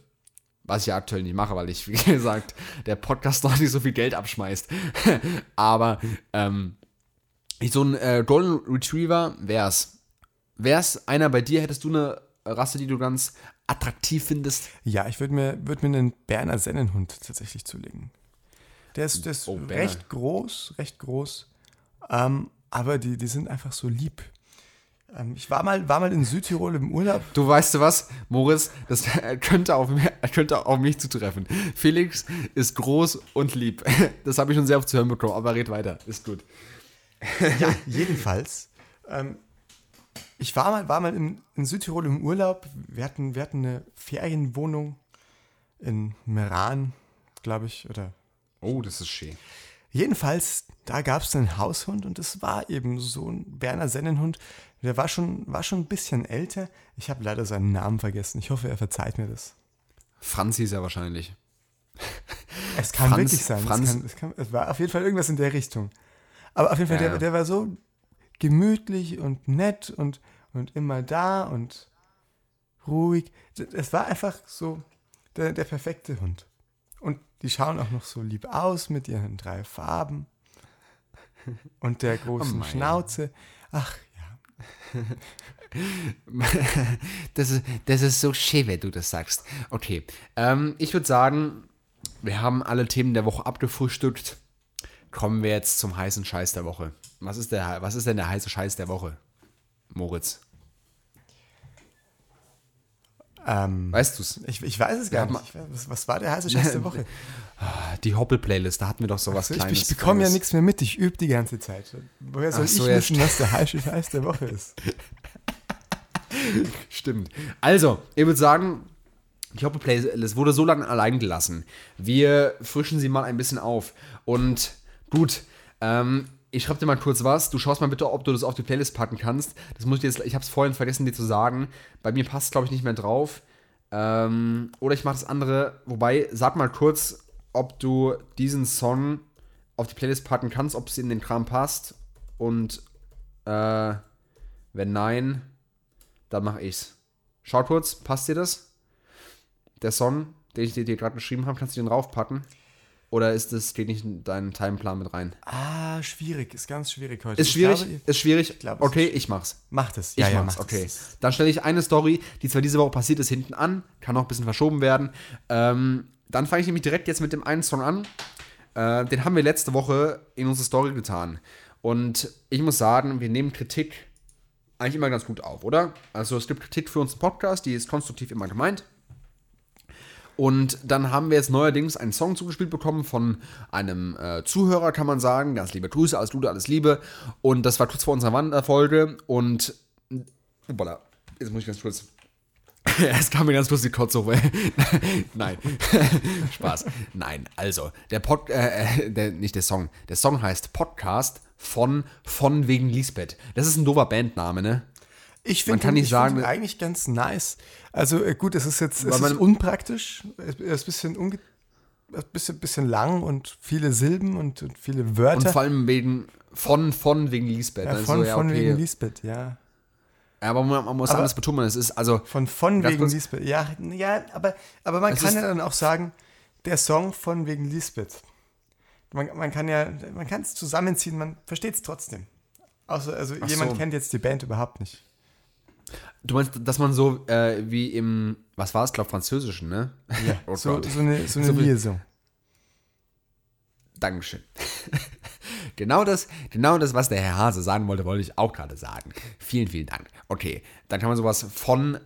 Was ich ja aktuell nicht mache, weil ich, <laughs> wie gesagt, der Podcast noch nicht so viel Geld abschmeißt. <laughs> Aber ähm, so ein äh, Golden Retriever wär's. Wär's einer bei dir, hättest du eine Rasse, die du ganz attraktiv findest? Ja, ich würde mir, würd mir einen Berner Sennenhund tatsächlich zulegen. Der ist, der ist Oh, recht groß, recht groß. Ähm, aber die, die sind einfach so lieb. Ähm, ich war mal, war mal in Südtirol im Urlaub. Du weißt du was, Moritz, das <laughs> könnte auf, mich, könnte auf mich zutreffen. Felix ist groß und lieb. <laughs> Das habe ich schon sehr oft zu hören bekommen, aber red weiter, ist gut. Ja, <laughs> jedenfalls. Ähm, ich war mal, war mal in, in Südtirol im Urlaub. Wir hatten, wir hatten eine Ferienwohnung in Meran, glaube ich, oder Oh, das ist schön. Jedenfalls, da gab es einen Haushund und es war eben so ein Berner Sennenhund. Der war schon, war schon ein bisschen älter. Ich habe leider seinen Namen vergessen. Ich hoffe, er verzeiht mir das. Franzi ist ja wahrscheinlich. <laughs> Es kann Franz- wirklich sein. Franz- Es, kann, es, kann, es war auf jeden Fall irgendwas in der Richtung. Aber auf jeden Fall, Ja, der, der war so gemütlich und nett und, und immer da und ruhig. Es war einfach so der, der perfekte Hund. Und die schauen auch noch so lieb aus mit ihren drei Farben und der großen Oh. Schnauze. Ach ja, <laughs> das, ist, das ist so schön, wenn du das sagst. Okay, ähm, ich würde sagen, wir haben alle Themen der Woche abgefrühstückt. Kommen wir jetzt zum heißen Scheiß der Woche. Was ist, der, was ist denn der heiße Scheiß der Woche, Moritz? Ähm, Weißt du's? ich, ich weiß es gar Ja, nicht. Weiß, was, was war der heiße Scheiß der Woche? <laughs> Die Hoppel-Playlist, da hatten wir doch sowas ich, Kleines. ich bekomme ja nichts mehr mit. Ich übe die ganze Zeit. Woher soll so, ich ja, wissen, was der heiße Scheiß der Woche ist? <laughs> Stimmt. Also, ich würde sagen, die Hoppe-Playlist wurde so lange allein gelassen. Wir frischen sie mal ein bisschen auf. Und gut, ähm, ich schreibe dir mal kurz was. Du schaust mal bitte, ob du das auf die Playlist packen kannst. Das muss ich jetzt, ich habe es vorhin vergessen, dir zu sagen. Bei mir passt glaube ich, nicht mehr drauf. Ähm, oder ich mache das andere. Wobei, sag mal kurz, ob du diesen Song auf die Playlist packen kannst, ob es in den Kram passt. Und äh, wenn nein, dann mache ich's. Schau kurz, passt dir das? Der Song, den ich dir, dir gerade geschrieben habe, kannst du den raufpacken? Oder ist das, geht nicht in deinen Timeplan mit rein? Ah, schwierig. Ist ganz schwierig heute. Ist Ich schwierig? glaube, ist schwierig? glaube, es okay, ist ich mach's. Macht es. Ich Ja, ja, mach's, macht okay. es. Dann stelle ich eine Story, die zwar diese Woche passiert ist, hinten an, kann auch ein bisschen verschoben werden. Ähm, dann fange ich nämlich direkt jetzt mit dem einen Song an. Äh, den haben wir letzte Woche in unsere Story getan. Und ich muss sagen, wir nehmen Kritik eigentlich immer ganz gut auf, oder? Also es gibt Kritik für unseren Podcast, die ist konstruktiv immer gemeint. Und dann haben wir jetzt neuerdings einen Song zugespielt bekommen von einem äh, Zuhörer, kann man sagen. Ganz liebe Grüße, alles Gute, alles Liebe. Und das war kurz vor unserer Wanderfolge. Und. Hoppala, jetzt muss ich ganz kurz. <laughs> Es kam mir ganz kurz hoch. <laughs> Nein. <laughs> Spaß. Nein, also, der Pod, äh, äh, der, nicht der Song. Der Song heißt Podcast von Von wegen Lisbeth. Das ist ein doofer Bandname, ne? Ich finde nicht ich sagen- find ihn eigentlich ganz nice. Also äh, gut, es ist jetzt es man- ist unpraktisch, es ist ein bisschen, unge bisschen, bisschen lang und viele Silben und, und viele Und Wörter. vor allem wegen von, von wegen Lisbeth. ja, also, von, ja, von okay. wegen Lisbeth, ja. Aber man, man muss Aber- alles betonen, es ist also Von von wegen kurz. Lisbeth. Ja, ja aber, aber man kann ja dann auch sagen, der Song von wegen Lisbeth. Man, man kann ja, man kann es zusammenziehen, man versteht es trotzdem. Außer, also Ach jemand so. kennt jetzt die Band überhaupt nicht. Du meinst, dass man so äh, wie im, was war es, glaube Französischen, ne? Ja, <laughs> Oh so, so eine, so eine So Liaison. Dankeschön. <laughs> genau das, genau das, was der Herr Hase sagen wollte, wollte ich auch gerade sagen. Vielen, vielen Dank. Okay, dann kann man sowas von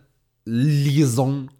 Liaison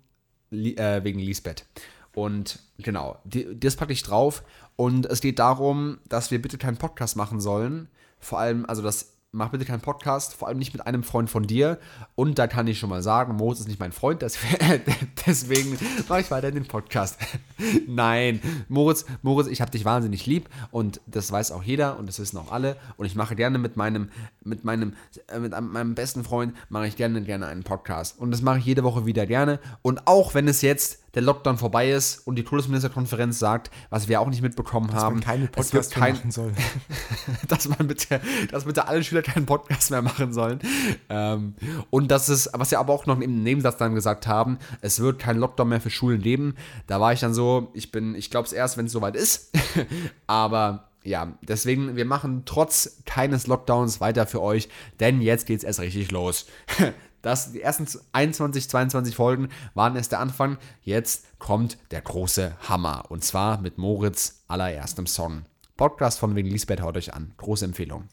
li, äh, wegen Lisbeth. Und genau, die, das packe ich drauf. Und es geht darum, dass wir bitte keinen Podcast machen sollen. Vor allem, also das mach bitte keinen Podcast, vor allem nicht mit einem Freund von dir. Und da kann ich schon mal sagen, Moritz ist nicht mein Freund, <laughs> deswegen mache ich weiter den Podcast. <laughs> Nein, Moritz, Moritz, ich habe dich wahnsinnig lieb und das weiß auch jeder und das wissen auch alle. Und ich mache gerne mit meinem, mit meinem, äh, mit einem- meinem besten Freund mache ich gerne, gerne einen Podcast. Und das mache ich jede Woche wieder gerne. Und auch wenn es jetzt der Lockdown vorbei ist und die Kultusministerkonferenz sagt, was wir auch nicht mitbekommen Dass haben, man keine es Podcasts kein, machen soll. <laughs> dass man bitte, dass bitte alle Schüler keinen Podcast mehr machen sollen. Ähm, und das ist, was wir aber auch noch im Nebensatz dann gesagt haben, es wird kein Lockdown mehr für Schulen geben. Da war ich dann so, ich bin, ich glaube es erst, wenn es soweit ist. <laughs> aber ja, deswegen, wir machen trotz keines Lockdowns weiter für euch, denn jetzt geht's erst richtig los. <laughs> Das, die ersten 21, 22 Folgen waren erst der Anfang. Jetzt kommt der große Hammer. Und zwar mit Moritz allererstem Song. Podcast von wegen Lisbeth haut euch an. Große Empfehlung.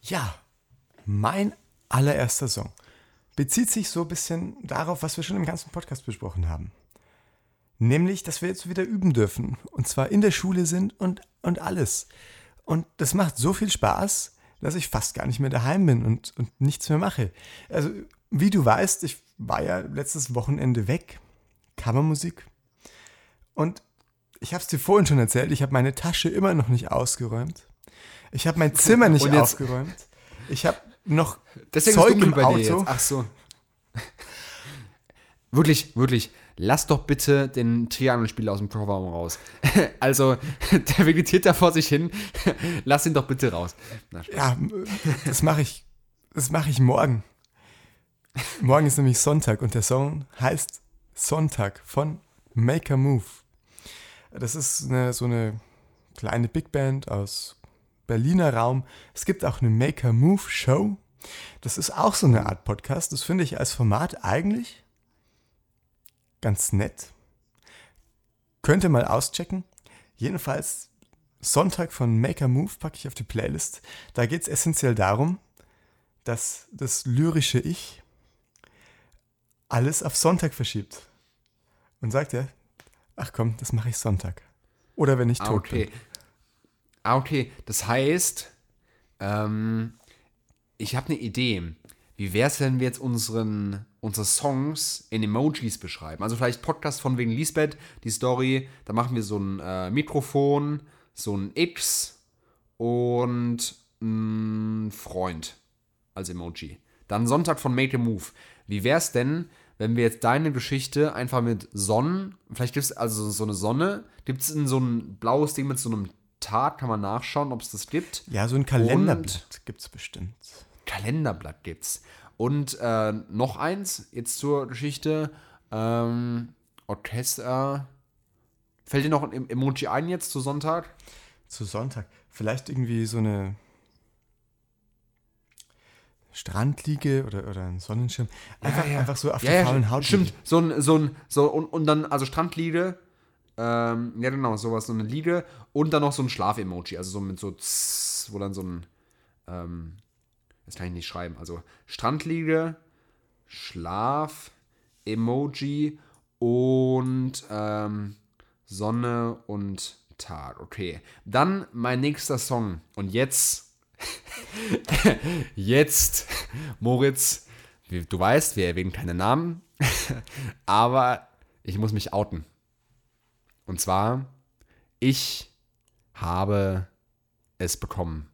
Ja, mein allererster Song bezieht sich so ein bisschen darauf, was wir schon im ganzen Podcast besprochen haben. Nämlich, dass wir jetzt wieder üben dürfen. Und zwar in der Schule sind und, und alles. Und das macht so viel Spaß, dass ich fast gar nicht mehr daheim bin und, und nichts mehr mache. Also, wie du weißt, ich war ja letztes Wochenende weg. Kammermusik. Und ich habe es dir vorhin schon erzählt, ich habe meine Tasche immer noch nicht ausgeräumt. Ich habe mein Zimmer nicht jetzt- aufgeräumt. Ich habe noch Deswegen Zeug im bei Auto. Ach so. wirklich, wirklich. Lass doch bitte den Triangelspieler aus dem Kofferraum raus. <laughs> also, <laughs> der vegetiert da vor sich hin. <laughs> Lass ihn doch bitte raus. Na. Ja, das mache ich. Das ich morgen. Morgen ist nämlich Sonntag und der Song heißt Sonntag von Make a Move. Das ist eine, so eine kleine Big Band aus Berliner Raum. Es gibt auch eine Make a Move Show. Das ist auch so eine Art Podcast. Das finde ich als Format eigentlich ganz nett. Könnte mal auschecken. Jedenfalls Sonntag von Make a Move packe ich auf die Playlist. Da geht es essentiell darum, dass das lyrische Ich alles auf Sonntag verschiebt. Und sagt er, ach komm, das mache ich Sonntag. Oder wenn ich Ah, tot okay. bin. Ah, okay. Das heißt, ähm, ich habe eine Idee. Wie wäre es, wenn wir jetzt unseren, unsere Songs in Emojis beschreiben? Also vielleicht Podcast von wegen Lisbeth, die Story. Da machen wir so ein äh, Mikrofon, so ein X und ein Freund als Emoji. Dann Sonntag von Make a Move. Wie wäre es denn, wenn wir jetzt deine Geschichte einfach mit Sonnen, vielleicht gibt es also so eine Sonne, gibt es so ein blaues Ding mit so einem Tag, kann man nachschauen, ob es das gibt. Ja, so ein Kalenderblatt gibt es bestimmt. Kalenderblatt gibt's. Und äh, noch eins, jetzt zur Geschichte. Ähm, Orchester. Fällt dir noch ein Em- Emoji ein jetzt zu Sonntag? Zu Sonntag. Vielleicht irgendwie so eine Strandliege oder, oder ein Sonnenschirm. Einfach, einfach so auf der faulen Haut. Stimmt, so ein, so ein, so und, und dann, also Strandliege, ähm, ja genau, sowas, so eine Liege und dann noch so ein Schlaf-Emoji, also so mit so, tss, wo dann so ein, ähm, das kann ich nicht schreiben, also Strandliege, Schlaf-Emoji und ähm, Sonne und Tag, okay. Dann mein nächster Song und jetzt <laughs> Jetzt, Moritz, du weißt, wir erwähnen keine Namen, <laughs> aber ich muss mich outen. Und zwar, ich habe es bekommen.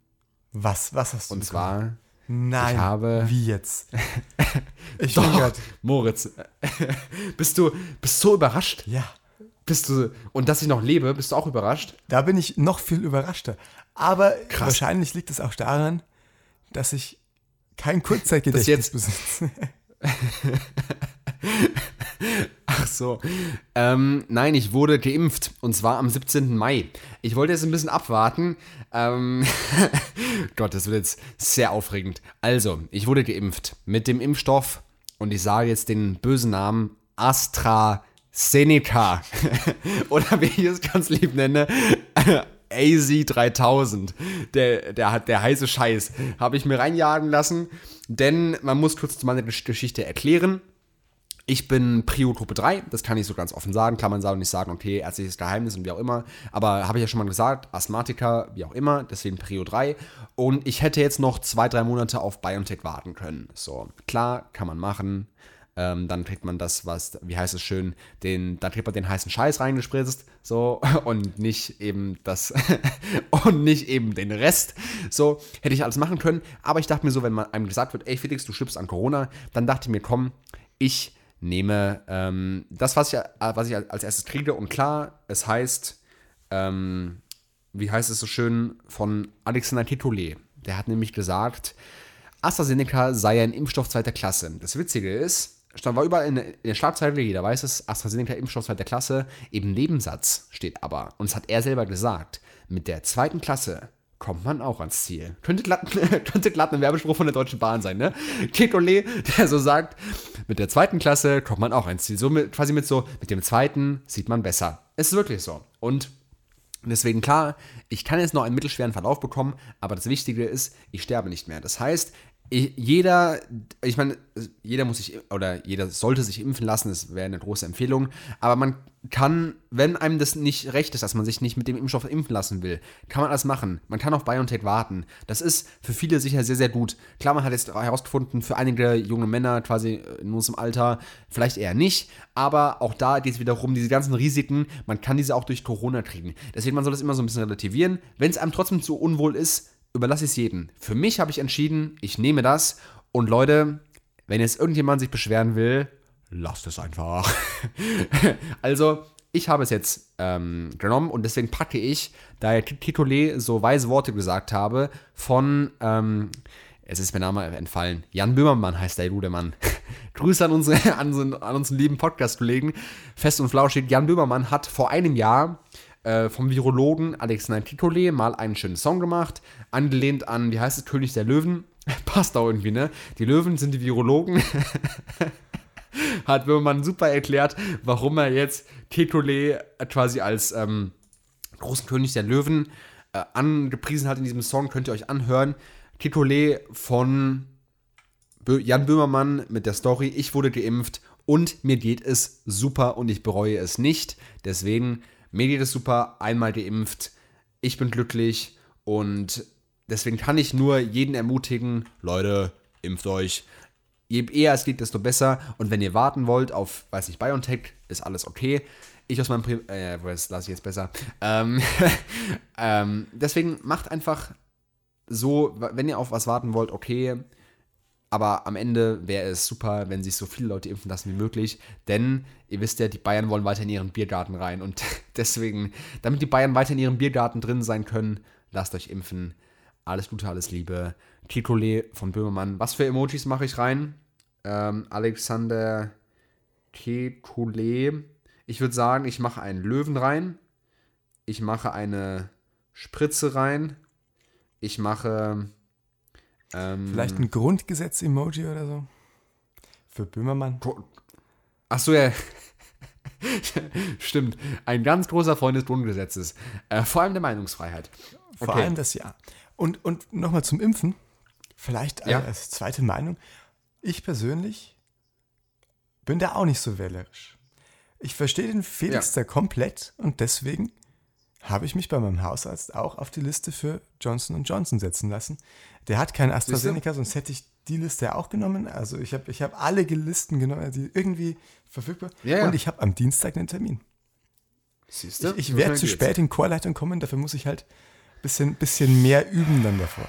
Was, was hast du Und bekommen? zwar, Nein, ich habe- wie jetzt? <laughs> Ich bin doch, grad, Moritz, <laughs> bist du bist so überrascht? ja, Bist du, und dass ich noch lebe, bist du auch überrascht? da bin ich noch viel überraschter. Aber Krass. wahrscheinlich liegt es auch daran, dass ich kein Kurzzeitgedächtnis jetzt- besitze. <laughs> Ach so. Ähm, nein, ich wurde geimpft und zwar am 17. Mai. Ich wollte jetzt ein bisschen abwarten. Ähm, Gott, das wird jetzt sehr aufregend. Also, ich wurde geimpft mit dem Impfstoff und ich sage jetzt den bösen Namen AstraZeneca. <laughs> Oder wie ich es ganz lieb nenne, <laughs> AZ3000. Der, der, der heiße Scheiß. Habe ich mir reinjagen lassen, denn man muss kurz meine Gesch- Geschichte erklären. Ich bin Prio-Gruppe 3, das kann ich so ganz offen sagen. Kann man sagen, nicht sagen, okay, ärztliches Geheimnis und wie auch immer. Aber habe ich ja schon mal gesagt, Asthmatiker, wie auch immer, deswegen Prio 3. Und ich hätte jetzt noch zwei, drei Monate auf BioNTech warten können. So, klar, kann man machen. Ähm, dann kriegt man das, was, wie heißt es schön, den, dann kriegt man den heißen Scheiß reingespritzt, so, <laughs> und nicht eben das, <laughs> und nicht eben den Rest. So, hätte ich alles machen können. Aber ich dachte mir so, wenn man einem gesagt wird, ey Felix, du stirbst an Corona, dann dachte ich mir, komm, ich nehme ähm, das, was ich, was ich als erstes kriege. Und klar, es heißt, ähm, wie heißt es so schön, von Alexander Titole. Der hat nämlich gesagt, AstraZeneca sei ein Impfstoff zweiter Klasse. Das Witzige ist, stand war überall in, der- Schlagzeile, jeder weiß es, AstraZeneca Impfstoff zweiter Klasse. Im Nebensatz steht aber, und das hat er selber gesagt, mit der zweiten Klasse kommt man auch ans Ziel. Könnte glatt, <laughs> könnte glatt ein Werbespruch von der Deutschen Bahn sein, ne? Titole, der so sagt, mit der zweiten Klasse kommt man auch ans Ziel. So mit, quasi mit so, mit dem zweiten sieht man besser. Es ist wirklich so. Und Deswegen klar, ich kann jetzt noch einen mittelschweren Verlauf bekommen, aber das Wichtige ist, ich sterbe nicht mehr. Das heißt, jeder, ich meine, jeder muss sich oder jeder sollte sich impfen lassen, das wäre eine große Empfehlung, aber man kann, wenn einem das nicht recht ist, dass man sich nicht mit dem Impfstoff impfen lassen will, kann man alles machen. Man kann auf BioNTech warten. Das ist für viele sicher sehr, sehr gut. Klar, man hat jetzt herausgefunden, für einige junge Männer quasi in unserem Alter vielleicht eher nicht, aber auch da geht es wiederum, diese ganzen Risiken, man kann diese auch durch Corona kriegen. Deswegen, man soll das immer so ein bisschen relativieren. Wenn es einem trotzdem zu unwohl ist, überlasse ich es jedem. Für mich habe ich entschieden, ich nehme das und Leute, wenn jetzt irgendjemand sich beschweren will, lasst es einfach. <laughs> also, ich habe es jetzt ähm, genommen und deswegen packe ich, da der Titole so weise Worte gesagt habe, von, ähm, es ist mir Name entfallen, Jan Böhmermann heißt der gute Mann. <laughs> Grüße an, unsere, an, unseren, an unseren lieben Podcast-Kollegen. Fest und flauschig, Jan Böhmermann hat vor einem Jahr äh, vom Virologen Alexander Titole mal einen schönen Song gemacht, angelehnt an, wie heißt es, König der Löwen. <laughs> passt auch irgendwie, ne? Die Löwen sind die Virologen. Hat Böhmermann super erklärt, warum er jetzt Tetole quasi als ähm, großen König der Löwen äh, angepriesen hat in diesem Song. Könnt ihr euch anhören. Tetole von Bö Jan Böhmermann mit der Story: Ich wurde geimpft und mir geht es super und ich bereue es nicht. Deswegen, mir geht es super, einmal geimpft. Ich bin glücklich und deswegen kann ich nur jeden ermutigen, Leute, impft euch. Je eher es geht, desto besser. Und wenn ihr warten wollt auf, weiß nicht, BioNTech, ist alles okay. Ich aus meinem Pri äh, das lasse ich jetzt besser. Ähm, <laughs> ähm, deswegen macht einfach so, wenn ihr auf was warten wollt, okay. Aber am Ende wäre es super, wenn sich so viele Leute impfen lassen wie möglich. Denn ihr wisst ja, die Bayern wollen weiter in ihren Biergarten rein. Und <laughs> deswegen, damit die Bayern weiter in ihrem Biergarten drin sein können, lasst euch impfen. Alles Gute, alles Liebe. Titole von Böhmermann. Was für Emojis mache ich rein? Ähm, Alexander Titole. Ich würde sagen, ich mache einen Löwen rein. Ich mache eine Spritze rein. Ich mache. Ähm, Vielleicht ein Grundgesetz-Emoji oder so? Für Böhmermann? Achso, ja. <laughs> Stimmt. Ein ganz großer Freund des Grundgesetzes. Äh, vor allem der Meinungsfreiheit. Vor okay. allem das ja. Und, und nochmal zum Impfen. Vielleicht ja. als zweite Meinung. Ich persönlich bin da auch nicht so wählerisch. Ich verstehe den Felix ja. da komplett und deswegen habe ich mich bei meinem Hausarzt auch auf die Liste für Johnson Johnson setzen lassen. Der hat kein AstraZeneca, sonst hätte ich die Liste auch genommen. Also ich habe ich hab alle Listen genommen, die irgendwie verfügbar. Ja, ja. Und ich habe am Dienstag einen Termin. Siehst du? Ich, ich werde zu spät in Chorleitung kommen, dafür muss ich halt ein bisschen, bisschen mehr üben dann davor.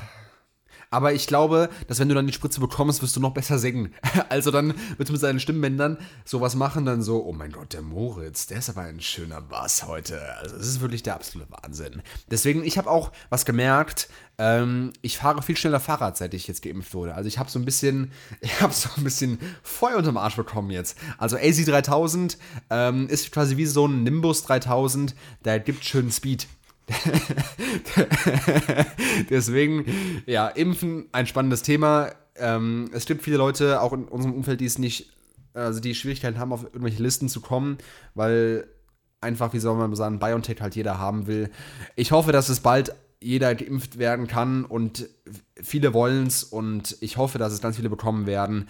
Aber ich glaube, dass wenn du dann die Spritze bekommst, wirst du noch besser singen. <laughs> Also dann wird mit seinen Stimmbändern sowas machen, dann so, oh mein Gott, der Moritz, der ist aber ein schöner Bass heute. Also es ist wirklich der absolute Wahnsinn. Deswegen, ich habe auch was gemerkt, ähm, ich fahre viel schneller Fahrrad, seit ich jetzt geimpft wurde. Also ich habe so ein bisschen, <laughs> ich habe so ein bisschen Feuer unterm Arsch bekommen jetzt. Also AC3000 ähm, ist quasi wie so ein Nimbus 3000, der gibt schön Speed. <laughs> Deswegen, ja, Impfen, ein spannendes Thema. Ähm, es gibt viele Leute, auch in unserem Umfeld, die es nicht, also die Schwierigkeiten haben, auf irgendwelche Listen zu kommen, weil einfach, wie soll man sagen, BioNTech halt jeder haben will. Ich hoffe, dass es bald jeder geimpft werden kann und viele wollen es und ich hoffe, dass es ganz viele bekommen werden.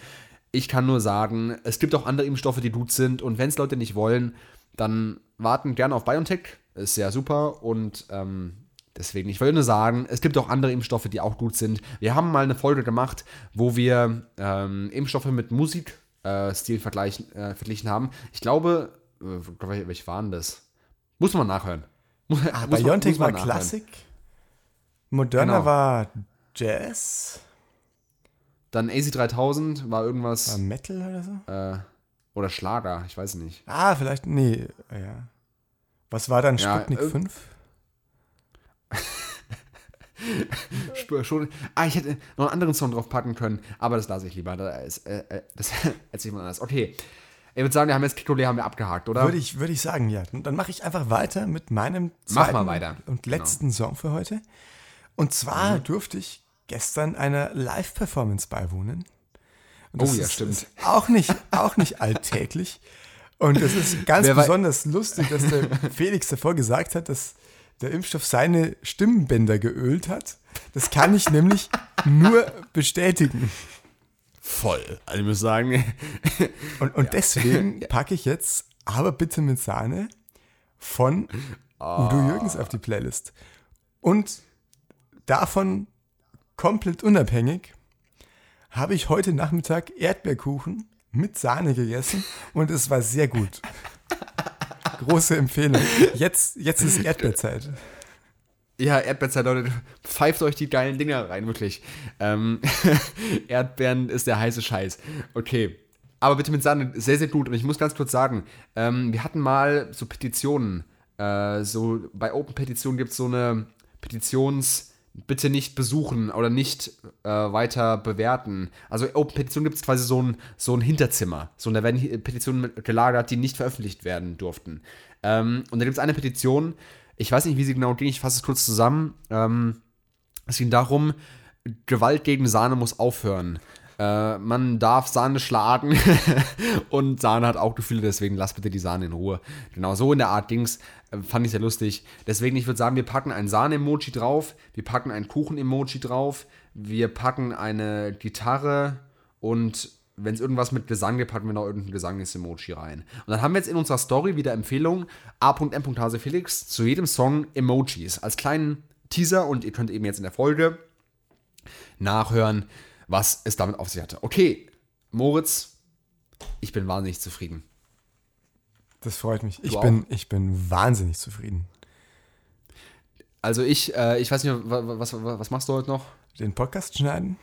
Ich kann nur sagen, es gibt auch andere Impfstoffe, die gut sind und wenn es Leute nicht wollen, dann warten gerne auf BioNTech ist sehr super und ähm, deswegen, ich wollte nur sagen, es gibt auch andere Impfstoffe, die auch gut sind. Wir haben mal eine Folge gemacht, wo wir ähm, Impfstoffe mit Musikstil äh, vergleichen, äh, verglichen haben. Ich glaube, äh, welche waren das? Muss man nachhören. ah, Biontech war Klassik. Moderna genau. war Jazz. Dann AC3000 war irgendwas. War Metal oder so? Äh, oder Schlager, ich weiß nicht. Ah, vielleicht, nee, ja. Was war dann Sputnik ja, <laughs> 5? schon. Ah, ich hätte noch einen anderen Song drauf packen können, aber das lasse ich lieber. Das, äh, äh das <laughs> erzähle ich mal anders. Okay. Ich würde sagen, wir haben jetzt Kikole haben wir abgehakt, oder? Würde ich, würde ich sagen, ja. Dann mache ich einfach weiter mit meinem zweiten und genau. letzten genau. Song für heute. Und zwar mhm. durfte ich gestern einer Live-Performance beiwohnen. oh ja, stimmt. auch nicht, auch nicht alltäglich. <laughs> Und es ist ganz Wer besonders lustig, dass der <laughs> Felix davor gesagt hat, dass der Impfstoff seine Stimmbänder geölt hat. Das kann ich nämlich nur bestätigen. Voll. Also ich muss sagen. <laughs> Und, und ja. deswegen <laughs> packe ich jetzt aber bitte mit Sahne von oh. Udo Jürgens auf die Playlist. Und davon komplett unabhängig habe ich heute Nachmittag Erdbeerkuchen mit Sahne gegessen und es war sehr gut. Große Empfehlung. Jetzt, jetzt ist Erdbeerzeit. Ja, Erdbeerzeit, Leute. Pfeift euch die geilen Dinger rein, wirklich. Ähm, <laughs> Erdbeeren ist der heiße Scheiß. Okay. Aber bitte mit Sahne, sehr, sehr gut. Und ich muss ganz kurz sagen, ähm, wir hatten mal so Petitionen. Äh, so bei Open Petitionen gibt es so eine Petitions- bitte nicht besuchen oder nicht äh, weiter bewerten. Also Open Petition gibt es quasi so ein, so ein Hinterzimmer. So, und da werden Petitionen gelagert, die nicht veröffentlicht werden durften. Ähm, und da gibt es eine Petition, ich weiß nicht, wie sie genau ging, ich fasse es kurz zusammen. Ähm, es ging darum, Gewalt gegen Sahne muss aufhören. Äh, man darf Sahne schlagen <laughs> und Sahne hat auch Gefühle, deswegen lasst bitte die Sahne in Ruhe. Genau so in der Art ging's. Fand ich sehr lustig. Deswegen, ich würde sagen, wir packen ein Sahne-Emoji drauf, wir packen ein Kuchen-Emoji drauf, wir packen eine Gitarre und wenn es irgendwas mit Gesang gibt, packen wir noch irgendein Gesangs-Emoji rein. Und dann haben wir jetzt in unserer Story wieder Empfehlung A.M. Felix zu jedem Song Emojis als kleinen Teaser und ihr könnt eben jetzt in der Folge nachhören, was es damit auf sich hatte. Okay, Moritz, ich bin wahnsinnig zufrieden. Das freut mich. Ich bin, ich bin wahnsinnig zufrieden. Also ich, äh, ich weiß nicht, was, was, was machst du heute noch? Den Podcast schneiden?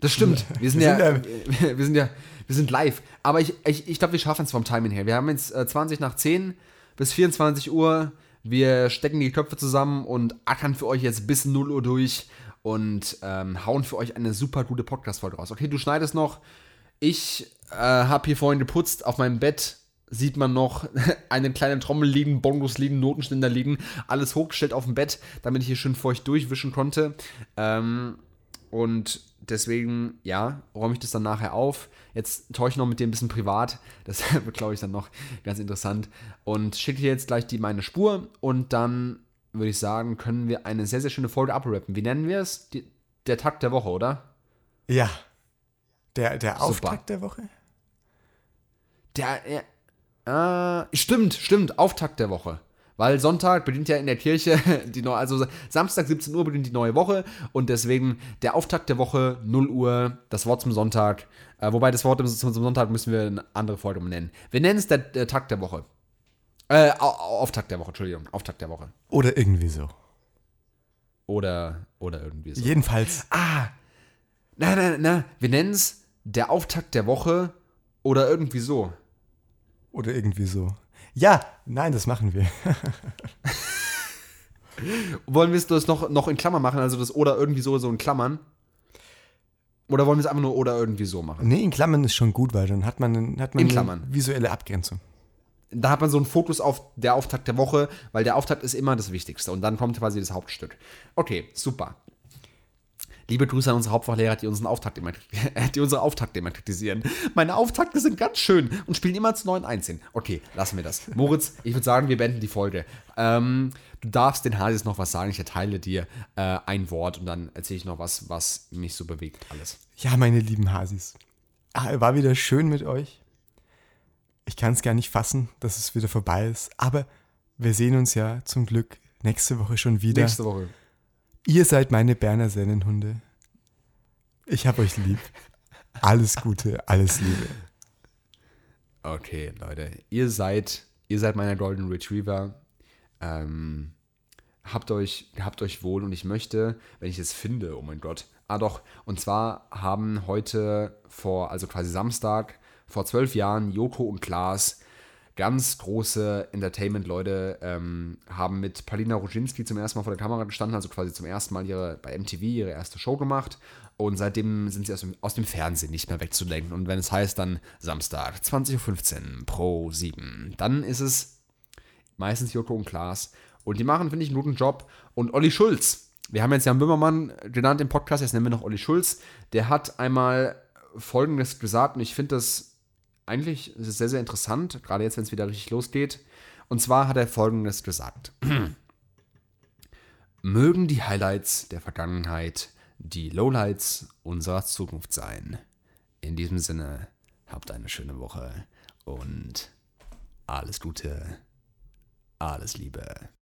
Das stimmt. Wir sind, wir ja, sind <laughs> wir sind ja, wir sind live. Aber ich, ich, ich glaube, wir schaffen es vom Timing her. Wir haben jetzt äh, 20 nach 10 bis 24 Uhr. Wir stecken die Köpfe zusammen und ackern für euch jetzt bis 0 Uhr durch und ähm, hauen für euch eine super gute Podcast-Folge raus. Okay, du schneidest noch. Ich äh, habe hier vorhin geputzt. Auf meinem Bett sieht man noch <laughs> eine kleine Trommel liegen, Bongos liegen, Notenständer liegen. Alles hochgestellt auf dem Bett, damit ich hier schön feucht durchwischen konnte. Ähm, und deswegen, ja, räume ich das dann nachher auf. Jetzt taue ich noch mit dem ein bisschen privat. Das <laughs> wird, glaube ich, dann noch ganz interessant. Und schicke dir jetzt gleich die meine Spur und dann würde ich sagen, können wir eine sehr, sehr schöne Folge abrappen. Wie nennen wir es? Die, der Takt der Woche, oder? Ja. Der, der Auftakt der Woche? Der, äh, stimmt, stimmt, Auftakt der Woche. Weil Sonntag beginnt ja in der Kirche <laughs> die neue, also Samstag 17 Uhr beginnt die neue Woche und deswegen der Auftakt der Woche 0 Uhr, das Wort zum Sonntag. Äh, wobei das Wort zum, zum, Sonntag müssen wir eine andere Folge nennen. Wir nennen es der, der Takt der Woche. Äh, Auftakt der Woche, Entschuldigung. Auftakt der Woche. Oder irgendwie so. Oder, oder irgendwie so. Jedenfalls. Ah! Na, na, na. Wir nennen es der Auftakt der Woche oder irgendwie so. Oder irgendwie so. Ja, nein, das machen wir. <laughs> wollen wir es das noch, noch in Klammern machen, also das oder irgendwie so, so in Klammern? Oder wollen wir es einfach nur oder irgendwie so machen? Nee, in Klammern ist schon gut, weil dann hat man, hat man in Klammern. eine visuelle Abgrenzung da hat man so einen Fokus auf der Auftakt der Woche, weil der Auftakt ist immer das Wichtigste und dann kommt quasi das Hauptstück. Okay, super. Liebe Grüße an unsere Hauptfachlehrer, die unseren Auftakt immer, <laughs> die unsere Auftakt immer kritisieren. Meine Auftakte sind ganz schön und spielen immer zu 9-1 Okay, lassen wir das. Moritz, ich würde sagen, wir beenden die Folge. Ähm, du darfst den Hasis noch was sagen. Ich erteile dir äh, ein Wort und dann erzähle ich noch was, was mich so bewegt. Alles. Ja, meine lieben Hasis. Ah, war wieder schön mit euch. Ich kann es gar nicht fassen, dass es wieder vorbei ist. Aber wir sehen uns ja zum Glück nächste Woche schon wieder. Nächste Woche. Ihr seid meine Berner Sennenhunde. Ich hab euch lieb. Alles Gute, alles Liebe. Okay, Leute. Ihr seid, ihr seid meine Golden Retriever. Ähm, habt euch, habt euch wohl und ich möchte, wenn ich es finde, oh mein Gott. Ah doch, und zwar haben heute vor, also quasi Samstag, vor zwölf Jahren, Joko und Klaas, ganz große Entertainment-Leute, ähm, haben mit Palina Roginski zum ersten Mal vor der Kamera gestanden, also quasi zum ersten Mal ihre, bei MTV ihre erste Show gemacht. Und seitdem sind sie aus dem, aus dem Fernsehen nicht mehr wegzudenken. Und wenn es heißt dann Samstag, 20.15 Uhr, Pro 7, dann ist es meistens Joko und Klaas. Und die machen, finde ich, einen guten Job. Und Olli Schulz, wir haben jetzt Jan Böhmermann genannt im Podcast, jetzt nennen wir noch Olli Schulz, der hat einmal Folgendes gesagt und ich finde das eigentlich ist es sehr, sehr interessant, gerade jetzt, wenn es wieder richtig losgeht. Und zwar hat er Folgendes gesagt. <clears throat> Mögen die Highlights der Vergangenheit die Lowlights unserer Zukunft sein. In diesem Sinne, habt eine schöne Woche und alles Gute, alles Liebe.